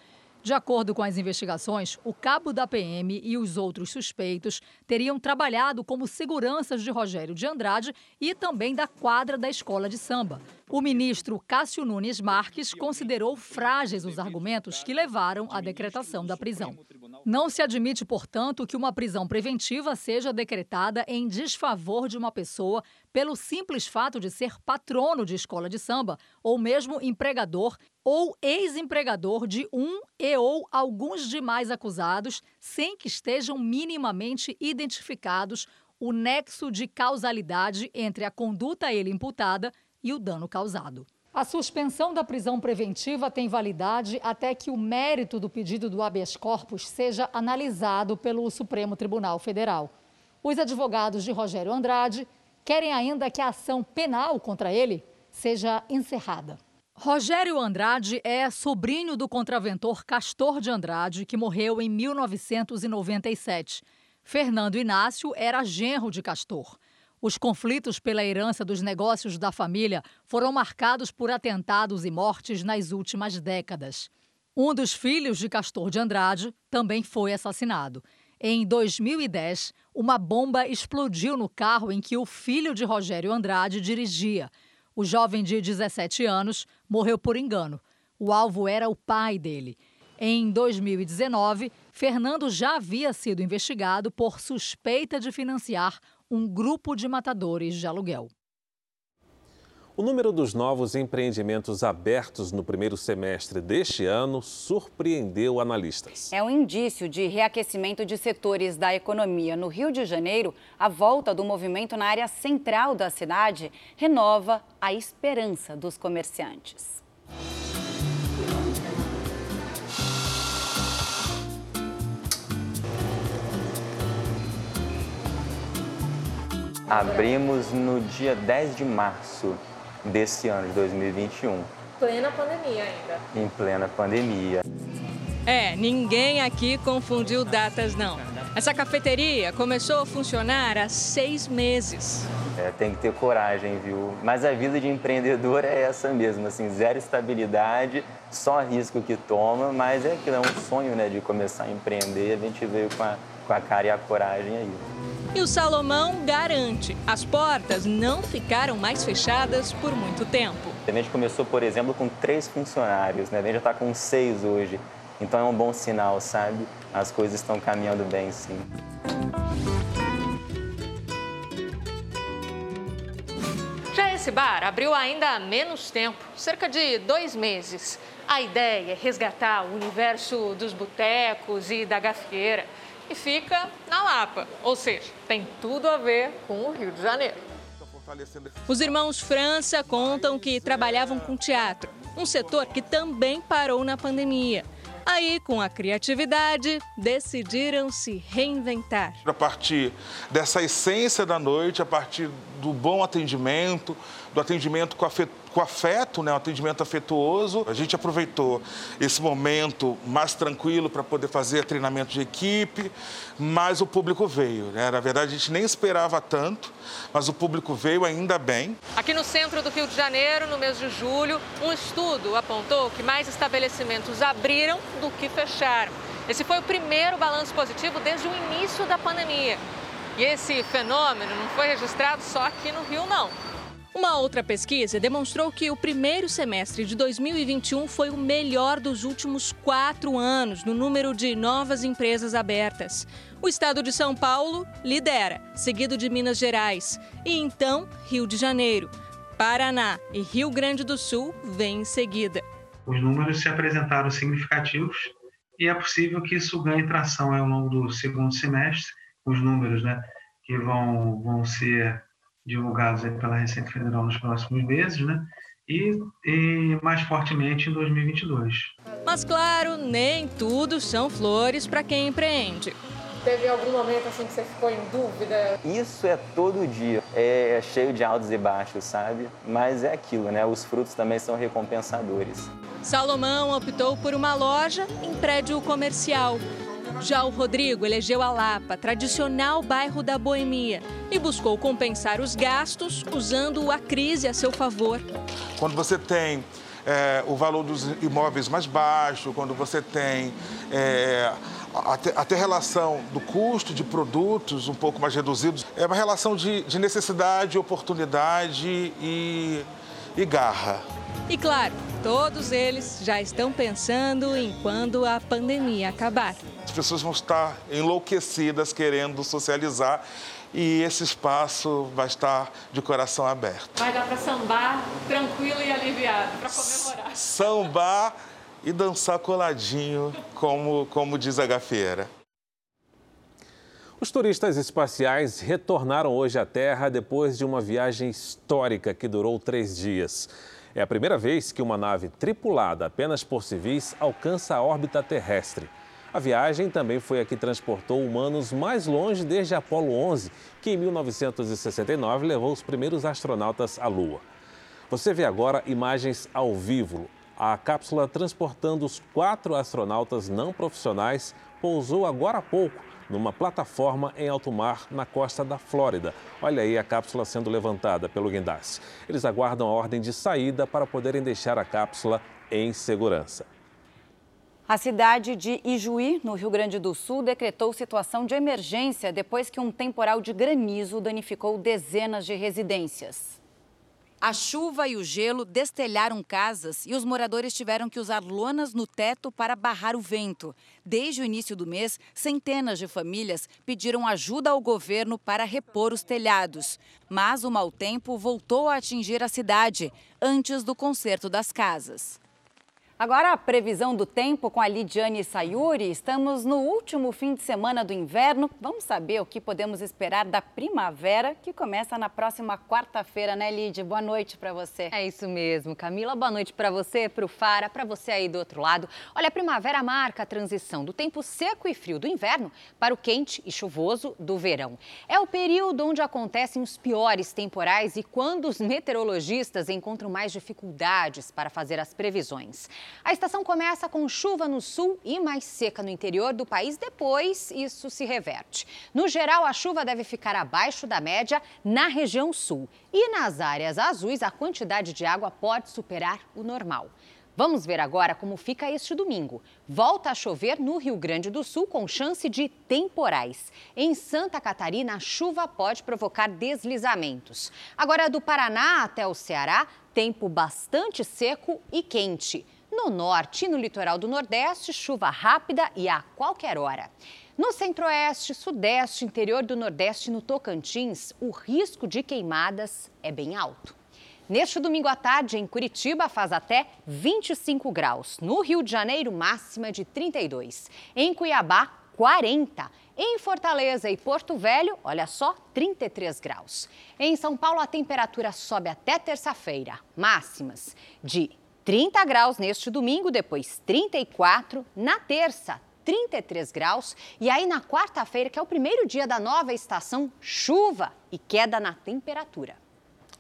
De acordo com as investigações, o cabo da PM e os outros suspeitos teriam trabalhado como seguranças de Rogério de Andrade e também da quadra da escola de samba. O ministro Cássio Nunes Marques considerou frágeis os argumentos que levaram à decretação da prisão. Não se admite, portanto, que uma prisão preventiva seja decretada em desfavor de uma pessoa pelo simples fato de ser patrono de escola de samba ou mesmo empregador ou ex-empregador de um e ou alguns demais acusados, sem que estejam minimamente identificados o nexo de causalidade entre a conduta a ele imputada e o dano causado. A suspensão da prisão preventiva tem validade até que o mérito do pedido do habeas corpus seja analisado pelo Supremo Tribunal Federal. Os advogados de Rogério Andrade querem ainda que a ação penal contra ele seja encerrada. Rogério Andrade é sobrinho do contraventor Castor de Andrade, que morreu em 1997. Fernando Inácio era genro de Castor. Os conflitos pela herança dos negócios da família foram marcados por atentados e mortes nas últimas décadas. Um dos filhos de Castor de Andrade também foi assassinado. Em 2010, uma bomba explodiu no carro em que o filho de Rogério Andrade dirigia. O jovem de 17 anos morreu por engano. O alvo era o pai dele. Em 2019, Fernando já havia sido investigado por suspeita de financiar um grupo de matadores de aluguel. O número dos novos empreendimentos abertos no primeiro semestre deste ano surpreendeu analistas. É um indício de reaquecimento de setores da economia. No Rio de Janeiro, a volta do movimento na área central da cidade renova a esperança dos comerciantes. Abrimos no dia 10 de março desse ano, de 2021. Plena pandemia ainda. Em plena pandemia. É, ninguém aqui confundiu datas, não. Essa cafeteria começou a funcionar há seis meses. É, tem que ter coragem, viu? Mas a vida de empreendedor é essa mesmo, assim, zero estabilidade, só risco que toma, mas é aquilo, é um sonho, né, de começar a empreender, a gente veio com a, com a cara e a coragem aí. E o Salomão garante: as portas não ficaram mais fechadas por muito tempo. A gente começou, por exemplo, com três funcionários, né? A gente já está com seis hoje. Então é um bom sinal, sabe? As coisas estão caminhando bem, sim. Já esse bar abriu ainda há menos tempo, cerca de dois meses. A ideia é resgatar o universo dos botecos e da gafieira. E fica na Lapa, ou seja, tem tudo a ver com o Rio de Janeiro. Os irmãos França contam que trabalhavam com teatro, um setor que também parou na pandemia. Aí, com a criatividade, decidiram se reinventar. A partir dessa essência da noite, a partir do bom atendimento, do atendimento com afeto, com afeto né, um atendimento afetuoso, a gente aproveitou esse momento mais tranquilo para poder fazer treinamento de equipe, mas o público veio. Né? Na verdade, a gente nem esperava tanto, mas o público veio ainda bem. Aqui no centro do Rio de Janeiro, no mês de julho, um estudo apontou que mais estabelecimentos abriram do que fecharam. Esse foi o primeiro balanço positivo desde o início da pandemia. E esse fenômeno não foi registrado só aqui no Rio, não. Uma outra pesquisa demonstrou que o primeiro semestre de 2021 foi o melhor dos últimos quatro anos no número de novas empresas abertas. O estado de São Paulo lidera, seguido de Minas Gerais. E então, Rio de Janeiro. Paraná e Rio Grande do Sul vêm em seguida. Os números se apresentaram significativos e é possível que isso ganhe tração ao longo do segundo semestre, os números né, que vão, vão ser divulgados pela Receita Federal nos próximos meses, né? E, e, mais fortemente em 2022. Mas claro, nem tudo são flores para quem empreende. Teve algum momento assim que você ficou em dúvida? Isso é todo dia. É, é cheio de altos e baixos, sabe? Mas é aquilo, né? Os frutos também são recompensadores. Salomão optou por uma loja em prédio comercial. Já o Rodrigo elegeu a Lapa, tradicional bairro da boemia, e buscou compensar os gastos usando a crise a seu favor. Quando você tem é, o valor dos imóveis mais baixo, quando você tem é, até, até relação do custo de produtos um pouco mais reduzidos, é uma relação de, de necessidade, oportunidade e, e garra. E claro, todos eles já estão pensando em quando a pandemia acabar. As pessoas vão estar enlouquecidas querendo socializar e esse espaço vai estar de coração aberto. Vai dar para sambar tranquilo e aliviado, para comemorar. Sambar e dançar coladinho, como, como diz a gafieira. Os turistas espaciais retornaram hoje à Terra depois de uma viagem histórica que durou três dias. É a primeira vez que uma nave tripulada apenas por civis alcança a órbita terrestre. A viagem também foi a que transportou humanos mais longe desde Apolo 11, que em 1969 levou os primeiros astronautas à Lua. Você vê agora imagens ao vivo. A cápsula transportando os quatro astronautas não profissionais pousou agora há pouco numa plataforma em alto mar na costa da Flórida. Olha aí a cápsula sendo levantada pelo guindaste. Eles aguardam a ordem de saída para poderem deixar a cápsula em segurança. A cidade de Ijuí, no Rio Grande do Sul, decretou situação de emergência depois que um temporal de granizo danificou dezenas de residências. A chuva e o gelo destelharam casas e os moradores tiveram que usar lonas no teto para barrar o vento. Desde o início do mês, centenas de famílias pediram ajuda ao governo para repor os telhados. Mas o mau tempo voltou a atingir a cidade antes do conserto das casas. Agora a previsão do tempo com a Lidiane Sayuri. Estamos no último fim de semana do inverno. Vamos saber o que podemos esperar da primavera, que começa na próxima quarta-feira, né, Lid? Boa noite para você. É isso mesmo, Camila. Boa noite para você, para o Fara, para você aí do outro lado. Olha, a primavera marca a transição do tempo seco e frio do inverno para o quente e chuvoso do verão. É o período onde acontecem os piores temporais e quando os meteorologistas encontram mais dificuldades para fazer as previsões. A estação começa com chuva no sul e mais seca no interior do país, depois isso se reverte. No geral, a chuva deve ficar abaixo da média na região sul. E nas áreas azuis, a quantidade de água pode superar o normal. Vamos ver agora como fica este domingo. Volta a chover no Rio Grande do Sul com chance de temporais. Em Santa Catarina, a chuva pode provocar deslizamentos. Agora, do Paraná até o Ceará, tempo bastante seco e quente. No norte e no litoral do Nordeste, chuva rápida e a qualquer hora. No centro-oeste, sudeste, interior do Nordeste e no Tocantins, o risco de queimadas é bem alto. Neste domingo à tarde, em Curitiba, faz até 25 graus. No Rio de Janeiro, máxima de 32. Em Cuiabá, 40. Em Fortaleza e Porto Velho, olha só, 33 graus. Em São Paulo, a temperatura sobe até terça-feira. Máximas de 30 graus neste domingo, depois 34. Na terça, 33 graus. E aí, na quarta-feira, que é o primeiro dia da nova estação, chuva e queda na temperatura.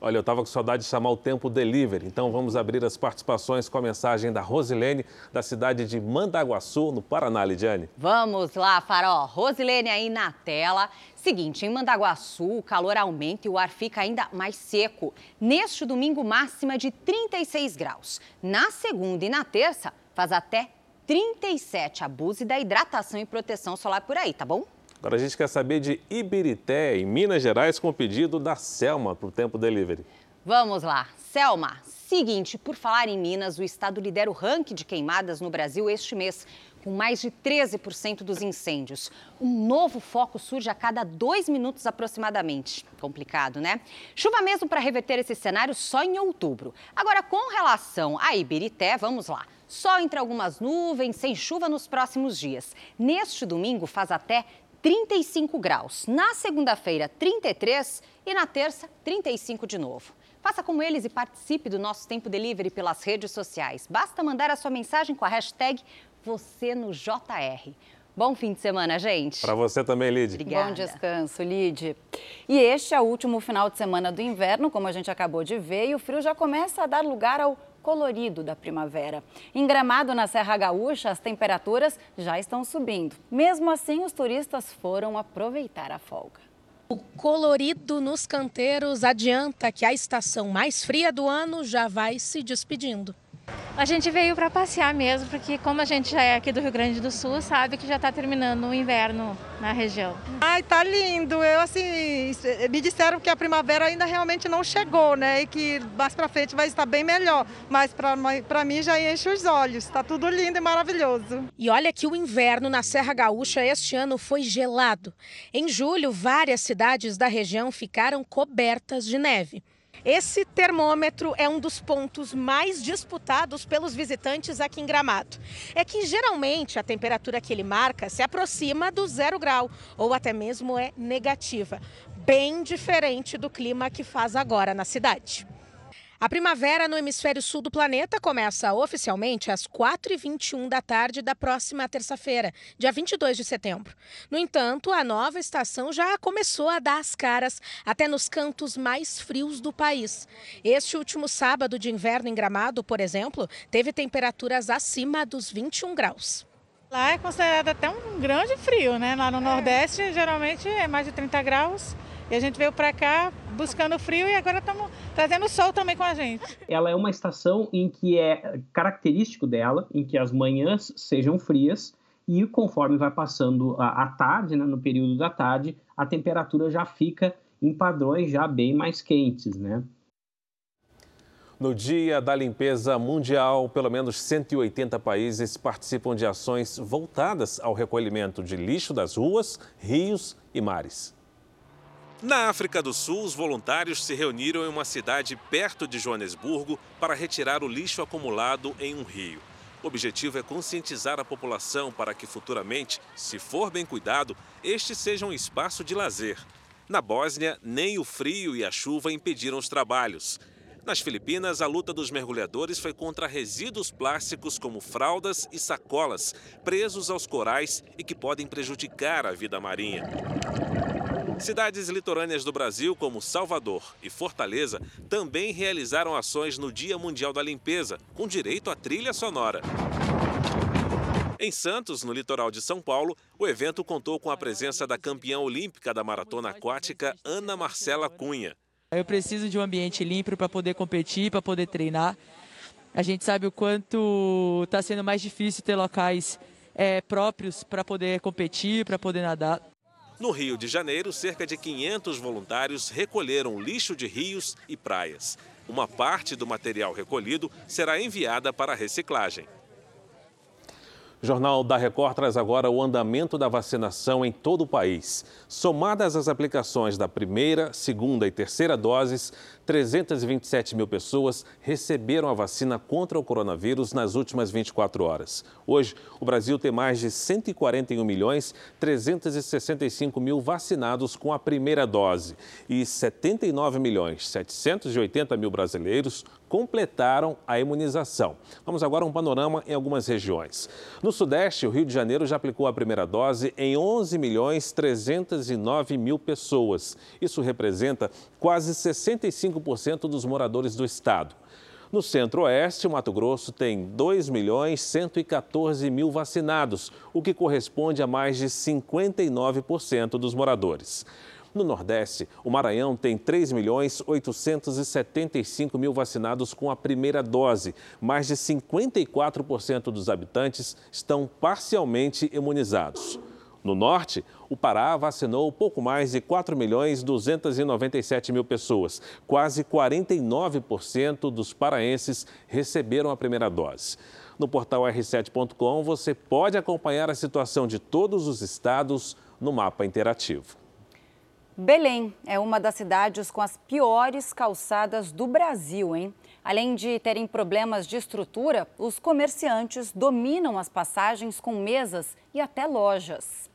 Olha, eu estava com saudade de chamar o tempo delivery, então vamos abrir as participações com a mensagem da Rosilene, da cidade de Mandaguaçu, no Paraná, Lidiane. Vamos lá, Farol. Rosilene aí na tela. Seguinte, em Mandaguaçu, o calor aumenta e o ar fica ainda mais seco. Neste domingo, máxima de 36 graus. Na segunda e na terça, faz até 37. Abuse da hidratação e proteção solar por aí, tá bom? Agora a gente quer saber de Ibirité, em Minas Gerais, com o pedido da Selma para o Tempo Delivery. Vamos lá. Selma, seguinte, por falar em Minas, o estado lidera o ranking de queimadas no Brasil este mês, com mais de 13% dos incêndios. Um novo foco surge a cada dois minutos aproximadamente. Complicado, né? Chuva mesmo para reverter esse cenário só em outubro. Agora, com relação a Ibirité, vamos lá. Só entre algumas nuvens, sem chuva nos próximos dias. Neste domingo faz até 35 graus. Na segunda-feira, 33 e na terça, 35 de novo. Faça como eles e participe do nosso Tempo Delivery pelas redes sociais. Basta mandar a sua mensagem com a hashtag você no JR. Bom fim de semana, gente. Para você também, Lid. Obrigada. Bom descanso, Lid. E este é o último final de semana do inverno, como a gente acabou de ver, e o frio já começa a dar lugar ao colorido da primavera. Em Gramado, na Serra Gaúcha, as temperaturas já estão subindo. Mesmo assim, os turistas foram aproveitar a folga. O colorido nos canteiros adianta que a estação mais fria do ano já vai se despedindo. A gente veio para passear mesmo, porque como a gente já é aqui do Rio Grande do Sul, sabe que já está terminando o inverno na região. Ai, tá lindo. Eu assim, me disseram que a primavera ainda realmente não chegou, né? E que mais para frente vai estar bem melhor. Mas para mim já enche os olhos. Tá tudo lindo e maravilhoso. E olha que o inverno na Serra Gaúcha este ano foi gelado. Em julho, várias cidades da região ficaram cobertas de neve. Esse termômetro é um dos pontos mais disputados pelos visitantes aqui em Gramado. É que geralmente a temperatura que ele marca se aproxima do zero grau ou até mesmo é negativa, bem diferente do clima que faz agora na cidade. A primavera no hemisfério sul do planeta começa oficialmente às 4h21 da tarde da próxima terça-feira, dia 22 de setembro. No entanto, a nova estação já começou a dar as caras até nos cantos mais frios do país. Este último sábado de inverno em Gramado, por exemplo, teve temperaturas acima dos 21 graus. Lá é considerado até um grande frio, né? Lá no Nordeste, geralmente é mais de 30 graus. E a gente veio para cá buscando frio e agora estamos trazendo sol também com a gente. Ela é uma estação em que é característico dela, em que as manhãs sejam frias e conforme vai passando a, a tarde, né, no período da tarde, a temperatura já fica em padrões já bem mais quentes, né? No Dia da Limpeza Mundial, pelo menos 180 países participam de ações voltadas ao recolhimento de lixo das ruas, rios e mares. Na África do Sul, os voluntários se reuniram em uma cidade perto de Joanesburgo para retirar o lixo acumulado em um rio. O objetivo é conscientizar a população para que futuramente, se for bem cuidado, este seja um espaço de lazer. Na Bósnia, nem o frio e a chuva impediram os trabalhos. Nas Filipinas, a luta dos mergulhadores foi contra resíduos plásticos como fraldas e sacolas presos aos corais e que podem prejudicar a vida marinha. Cidades litorâneas do Brasil, como Salvador e Fortaleza, também realizaram ações no Dia Mundial da Limpeza, com direito à trilha sonora. Em Santos, no litoral de São Paulo, o evento contou com a presença da campeã olímpica da maratona aquática, Ana Marcela Cunha. Eu preciso de um ambiente limpo para poder competir, para poder treinar. A gente sabe o quanto está sendo mais difícil ter locais é, próprios para poder competir, para poder nadar. No Rio de Janeiro, cerca de 500 voluntários recolheram lixo de rios e praias. Uma parte do material recolhido será enviada para reciclagem. O Jornal da Record traz agora o andamento da vacinação em todo o país. Somadas as aplicações da primeira, segunda e terceira doses, 327 mil pessoas receberam a vacina contra o coronavírus nas últimas 24 horas. Hoje, o Brasil tem mais de 141 milhões 365 mil vacinados com a primeira dose e 79 milhões 780 mil brasileiros completaram a imunização. Vamos agora a um panorama em algumas regiões. No Sudeste, o Rio de Janeiro já aplicou a primeira dose em 11 milhões 309 mil pessoas. Isso representa quase 65% dos moradores do estado. No Centro-Oeste, Mato Grosso tem 2 milhões 114 mil vacinados, o que corresponde a mais de 59% dos moradores. No Nordeste, o Maranhão tem 3 milhões 875 mil vacinados com a primeira dose. Mais de 54% dos habitantes estão parcialmente imunizados. No Norte, o Pará vacinou pouco mais de 4 milhões 297 mil pessoas. Quase 49% dos paraenses receberam a primeira dose. No portal r7.com você pode acompanhar a situação de todos os estados no mapa interativo. Belém é uma das cidades com as piores calçadas do Brasil, hein? Além de terem problemas de estrutura, os comerciantes dominam as passagens com mesas e até lojas.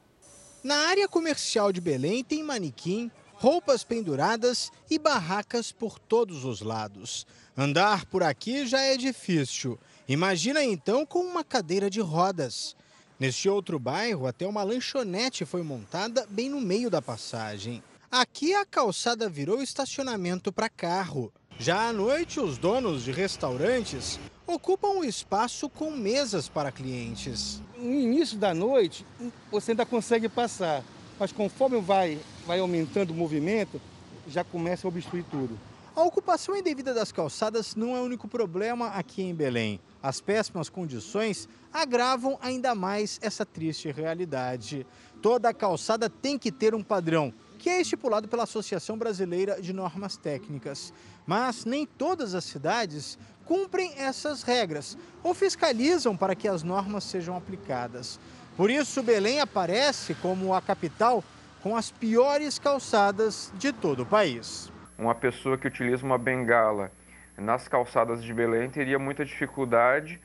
Na área comercial de Belém tem manequim, roupas penduradas e barracas por todos os lados. Andar por aqui já é difícil. Imagina então com uma cadeira de rodas. Neste outro bairro, até uma lanchonete foi montada bem no meio da passagem. Aqui a calçada virou estacionamento para carro. Já à noite, os donos de restaurantes ocupam o espaço com mesas para clientes. No início da noite, você ainda consegue passar, mas conforme vai, vai aumentando o movimento, já começa a obstruir tudo. A ocupação indevida das calçadas não é o único problema aqui em Belém. As péssimas condições agravam ainda mais essa triste realidade. Toda calçada tem que ter um padrão que é estipulado pela Associação Brasileira de Normas Técnicas. Mas nem todas as cidades cumprem essas regras ou fiscalizam para que as normas sejam aplicadas. Por isso, Belém aparece como a capital com as piores calçadas de todo o país. Uma pessoa que utiliza uma bengala nas calçadas de Belém teria muita dificuldade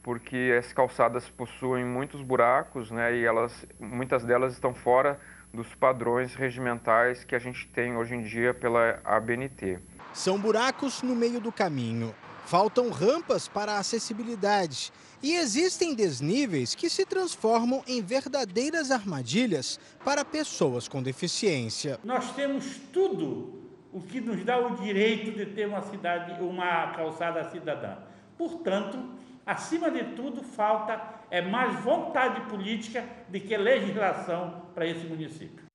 porque as calçadas possuem muitos buracos, né, e elas, muitas delas estão fora dos padrões regimentais que a gente tem hoje em dia pela ABNT. São buracos no meio do caminho. Faltam rampas para acessibilidade e existem desníveis que se transformam em verdadeiras armadilhas para pessoas com deficiência. Nós temos tudo o que nos dá o direito de ter uma cidade, uma calçada cidadã. Portanto, acima de tudo, falta é mais vontade política do que legislação para esse município.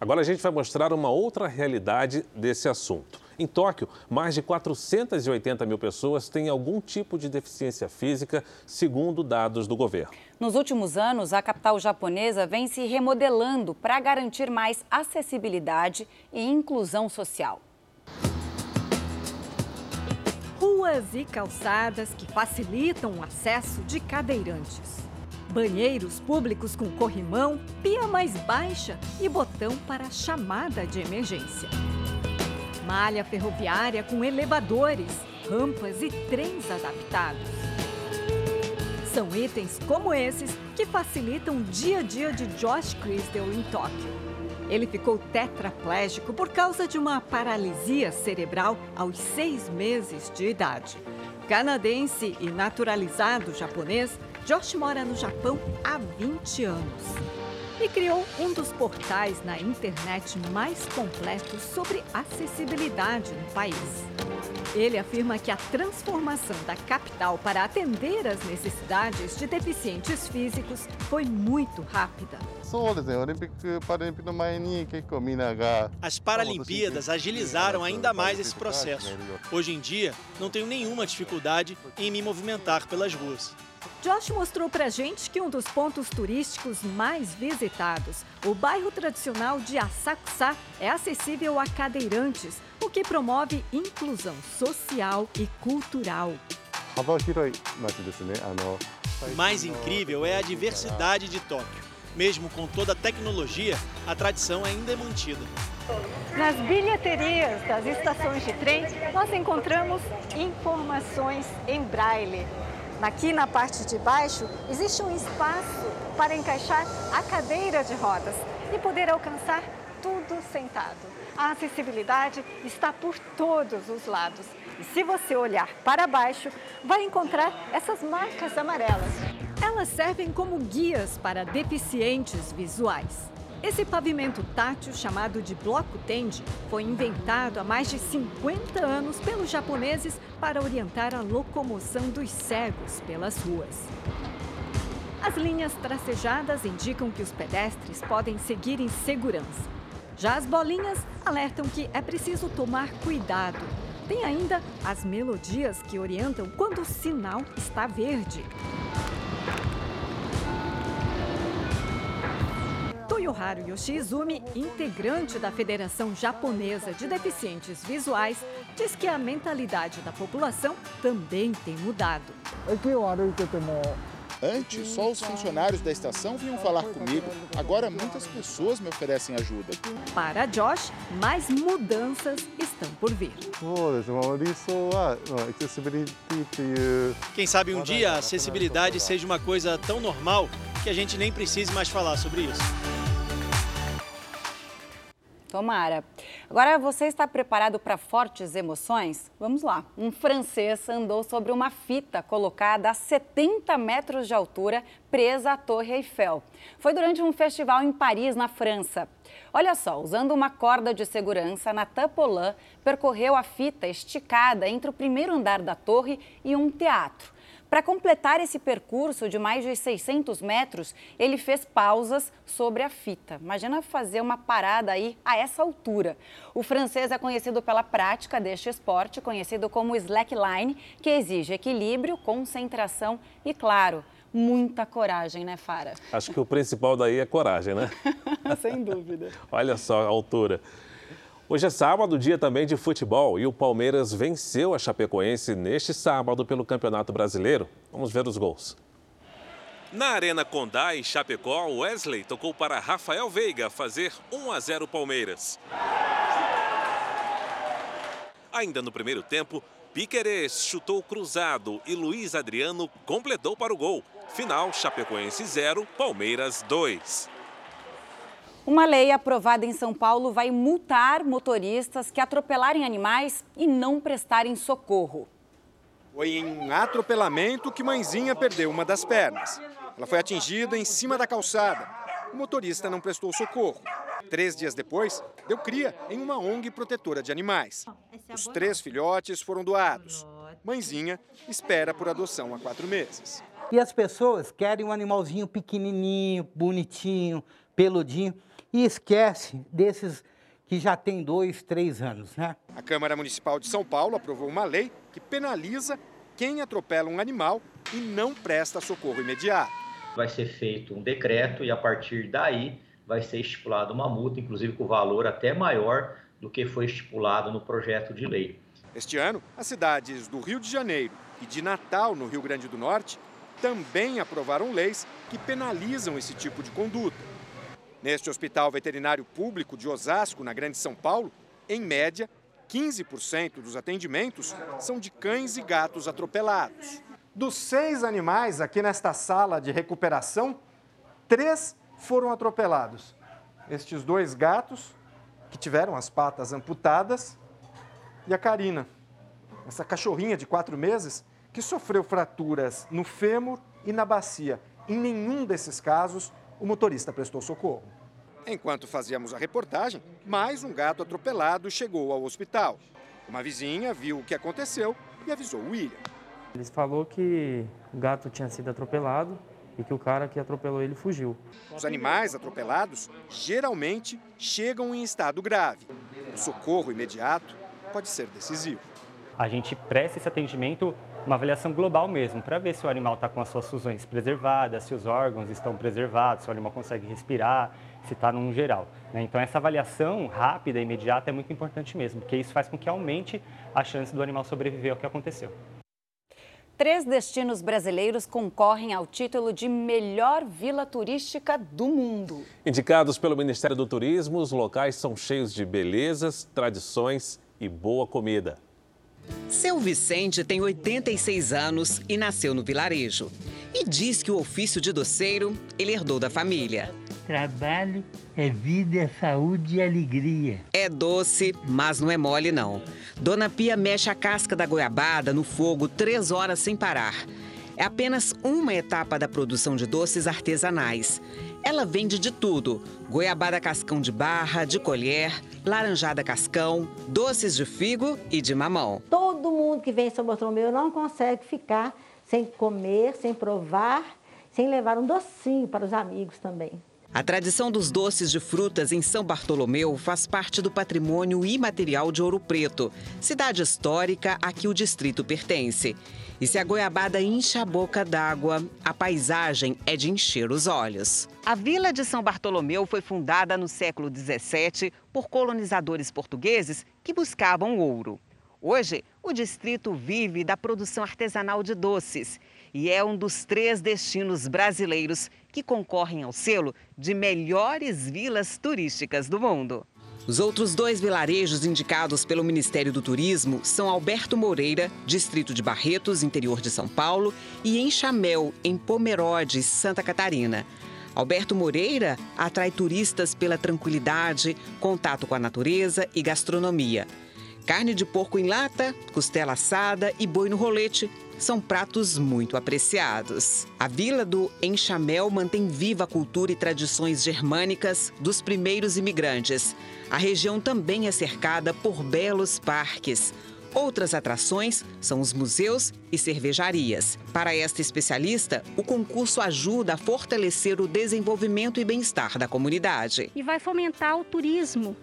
Agora a gente vai mostrar uma outra realidade desse assunto. Em Tóquio, mais de 480 mil pessoas têm algum tipo de deficiência física, segundo dados do governo. Nos últimos anos, a capital japonesa vem se remodelando para garantir mais acessibilidade e inclusão social. ruas e calçadas que facilitam o acesso de cadeirantes. Banheiros públicos com corrimão, pia mais baixa e botão para chamada de emergência. Malha ferroviária com elevadores, rampas e trens adaptados. São itens como esses que facilitam o dia a dia de Josh Crystal em Tóquio. Ele ficou tetraplégico por causa de uma paralisia cerebral aos seis meses de idade. Canadense e naturalizado japonês, Josh mora no Japão há 20 anos e criou um dos portais na internet mais completos sobre acessibilidade no país. Ele afirma que a transformação da capital para atender às necessidades de deficientes físicos foi muito rápida. As Paralimpíadas agilizaram ainda mais esse processo. Hoje em dia, não tenho nenhuma dificuldade em me movimentar pelas ruas. Josh mostrou pra gente que um dos pontos turísticos mais visitados, o bairro tradicional de Asakusa, é acessível a cadeirantes, o que promove inclusão social e cultural. O mais incrível é a diversidade de Tóquio. Mesmo com toda a tecnologia, a tradição ainda é mantida. Nas bilheterias das estações de trem, nós encontramos informações em braille. Aqui na parte de baixo existe um espaço para encaixar a cadeira de rodas e poder alcançar tudo sentado. A acessibilidade está por todos os lados. E se você olhar para baixo, vai encontrar essas marcas amarelas. Elas servem como guias para deficientes visuais. Esse pavimento tátil, chamado de bloco tende, foi inventado há mais de 50 anos pelos japoneses para orientar a locomoção dos cegos pelas ruas. As linhas tracejadas indicam que os pedestres podem seguir em segurança. Já as bolinhas alertam que é preciso tomar cuidado. Tem ainda as melodias que orientam quando o sinal está verde. Toyoharu Yoshizumi, integrante da Federação Japonesa de Deficientes Visuais, diz que a mentalidade da população também tem mudado. Antes, só os funcionários da estação vinham falar comigo. Agora, muitas pessoas me oferecem ajuda. Para Josh, mais mudanças estão por vir. Quem sabe um dia a acessibilidade seja uma coisa tão normal que a gente nem precise mais falar sobre isso. Tomara. Agora, você está preparado para fortes emoções? Vamos lá. Um francês andou sobre uma fita colocada a 70 metros de altura, presa à Torre Eiffel. Foi durante um festival em Paris, na França. Olha só, usando uma corda de segurança, Nathan Polan percorreu a fita esticada entre o primeiro andar da torre e um teatro. Para completar esse percurso de mais de 600 metros, ele fez pausas sobre a fita. Imagina fazer uma parada aí a essa altura. O francês é conhecido pela prática deste esporte, conhecido como slackline, que exige equilíbrio, concentração e, claro, muita coragem, né, Fara? Acho que o principal daí é coragem, né? Sem dúvida. Olha só a altura. Hoje é sábado, dia também de futebol, e o Palmeiras venceu a Chapecoense neste sábado pelo Campeonato Brasileiro. Vamos ver os gols. Na Arena Condá, em Chapecó, Wesley tocou para Rafael Veiga fazer 1 a 0 Palmeiras. Ainda no primeiro tempo, Piquerez chutou cruzado e Luiz Adriano completou para o gol. Final, Chapecoense 0, Palmeiras 2. Uma lei aprovada em São Paulo vai multar motoristas que atropelarem animais e não prestarem socorro. Foi em um atropelamento que mãezinha perdeu uma das pernas. Ela foi atingida em cima da calçada. O motorista não prestou socorro. Três dias depois, deu cria em uma ONG protetora de animais. Os três filhotes foram doados. Mãezinha espera por adoção há quatro meses. E as pessoas querem um animalzinho pequenininho, bonitinho, peludinho e esquece desses que já tem dois, três anos, né? A Câmara Municipal de São Paulo aprovou uma lei que penaliza quem atropela um animal e não presta socorro imediato. Vai ser feito um decreto e a partir daí vai ser estipulada uma multa, inclusive com valor até maior do que foi estipulado no projeto de lei. Este ano, as cidades do Rio de Janeiro e de Natal, no Rio Grande do Norte, também aprovaram leis que penalizam esse tipo de conduta. Neste hospital veterinário público de Osasco, na Grande São Paulo, em média, 15% dos atendimentos são de cães e gatos atropelados. Dos seis animais aqui nesta sala de recuperação, três foram atropelados. Estes dois gatos, que tiveram as patas amputadas, e a Karina, essa cachorrinha de quatro meses, que sofreu fraturas no fêmur e na bacia. Em nenhum desses casos o motorista prestou socorro. Enquanto fazíamos a reportagem, mais um gato atropelado chegou ao hospital. Uma vizinha viu o que aconteceu e avisou o William. Ele falou que o gato tinha sido atropelado e que o cara que atropelou ele fugiu. Os animais atropelados geralmente chegam em estado grave. O socorro imediato pode ser decisivo. A gente presta esse atendimento, uma avaliação global mesmo, para ver se o animal está com as suas fusões preservadas, se os órgãos estão preservados, se o animal consegue respirar, se está num geral. Né? Então, essa avaliação rápida e imediata é muito importante mesmo, porque isso faz com que aumente a chance do animal sobreviver ao que aconteceu. Três destinos brasileiros concorrem ao título de melhor vila turística do mundo. Indicados pelo Ministério do Turismo, os locais são cheios de belezas, tradições e boa comida. Seu Vicente tem 86 anos e nasceu no vilarejo. E diz que o ofício de doceiro ele herdou da família. Trabalho é vida, é saúde e alegria. É doce, mas não é mole, não. Dona Pia mexe a casca da goiabada no fogo três horas sem parar. É apenas uma etapa da produção de doces artesanais. Ela vende de tudo: goiabada cascão de barra, de colher, laranjada cascão, doces de figo e de mamão. Todo mundo que vem em São Bartolomeu não consegue ficar sem comer, sem provar, sem levar um docinho para os amigos também. A tradição dos doces de frutas em São Bartolomeu faz parte do patrimônio imaterial de Ouro Preto, cidade histórica a que o distrito pertence. E se a goiabada incha a boca d'água, a paisagem é de encher os olhos. A Vila de São Bartolomeu foi fundada no século XVII por colonizadores portugueses que buscavam ouro. Hoje, o distrito vive da produção artesanal de doces e é um dos três destinos brasileiros que concorrem ao selo de melhores vilas turísticas do mundo. Os outros dois vilarejos indicados pelo Ministério do Turismo são Alberto Moreira, distrito de Barretos, interior de São Paulo, e Enxamel, em Pomerode, Santa Catarina. Alberto Moreira atrai turistas pela tranquilidade, contato com a natureza e gastronomia. Carne de porco em lata, costela assada e boi no rolete são pratos muito apreciados. A vila do Enxamel mantém viva a cultura e tradições germânicas dos primeiros imigrantes. A região também é cercada por belos parques. Outras atrações são os museus e cervejarias. Para esta especialista, o concurso ajuda a fortalecer o desenvolvimento e bem-estar da comunidade. E vai fomentar o turismo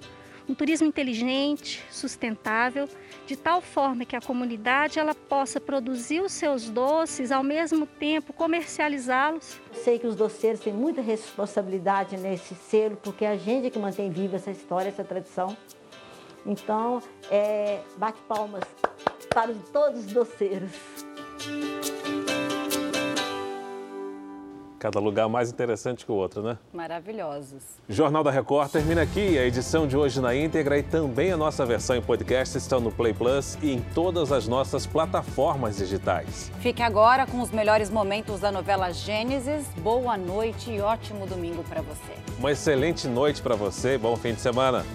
um turismo inteligente, sustentável, de tal forma que a comunidade ela possa produzir os seus doces ao mesmo tempo comercializá-los. Sei que os doceiros têm muita responsabilidade nesse selo, porque é a gente que mantém viva essa história, essa tradição. Então, é, bate palmas para todos os doceiros. Cada lugar mais interessante que o outro, né? Maravilhosos. Jornal da Record termina aqui. A edição de hoje na íntegra e também a nossa versão em podcast estão no Play Plus e em todas as nossas plataformas digitais. Fique agora com os melhores momentos da novela Gênesis. Boa noite e ótimo domingo para você. Uma excelente noite para você. Bom fim de semana.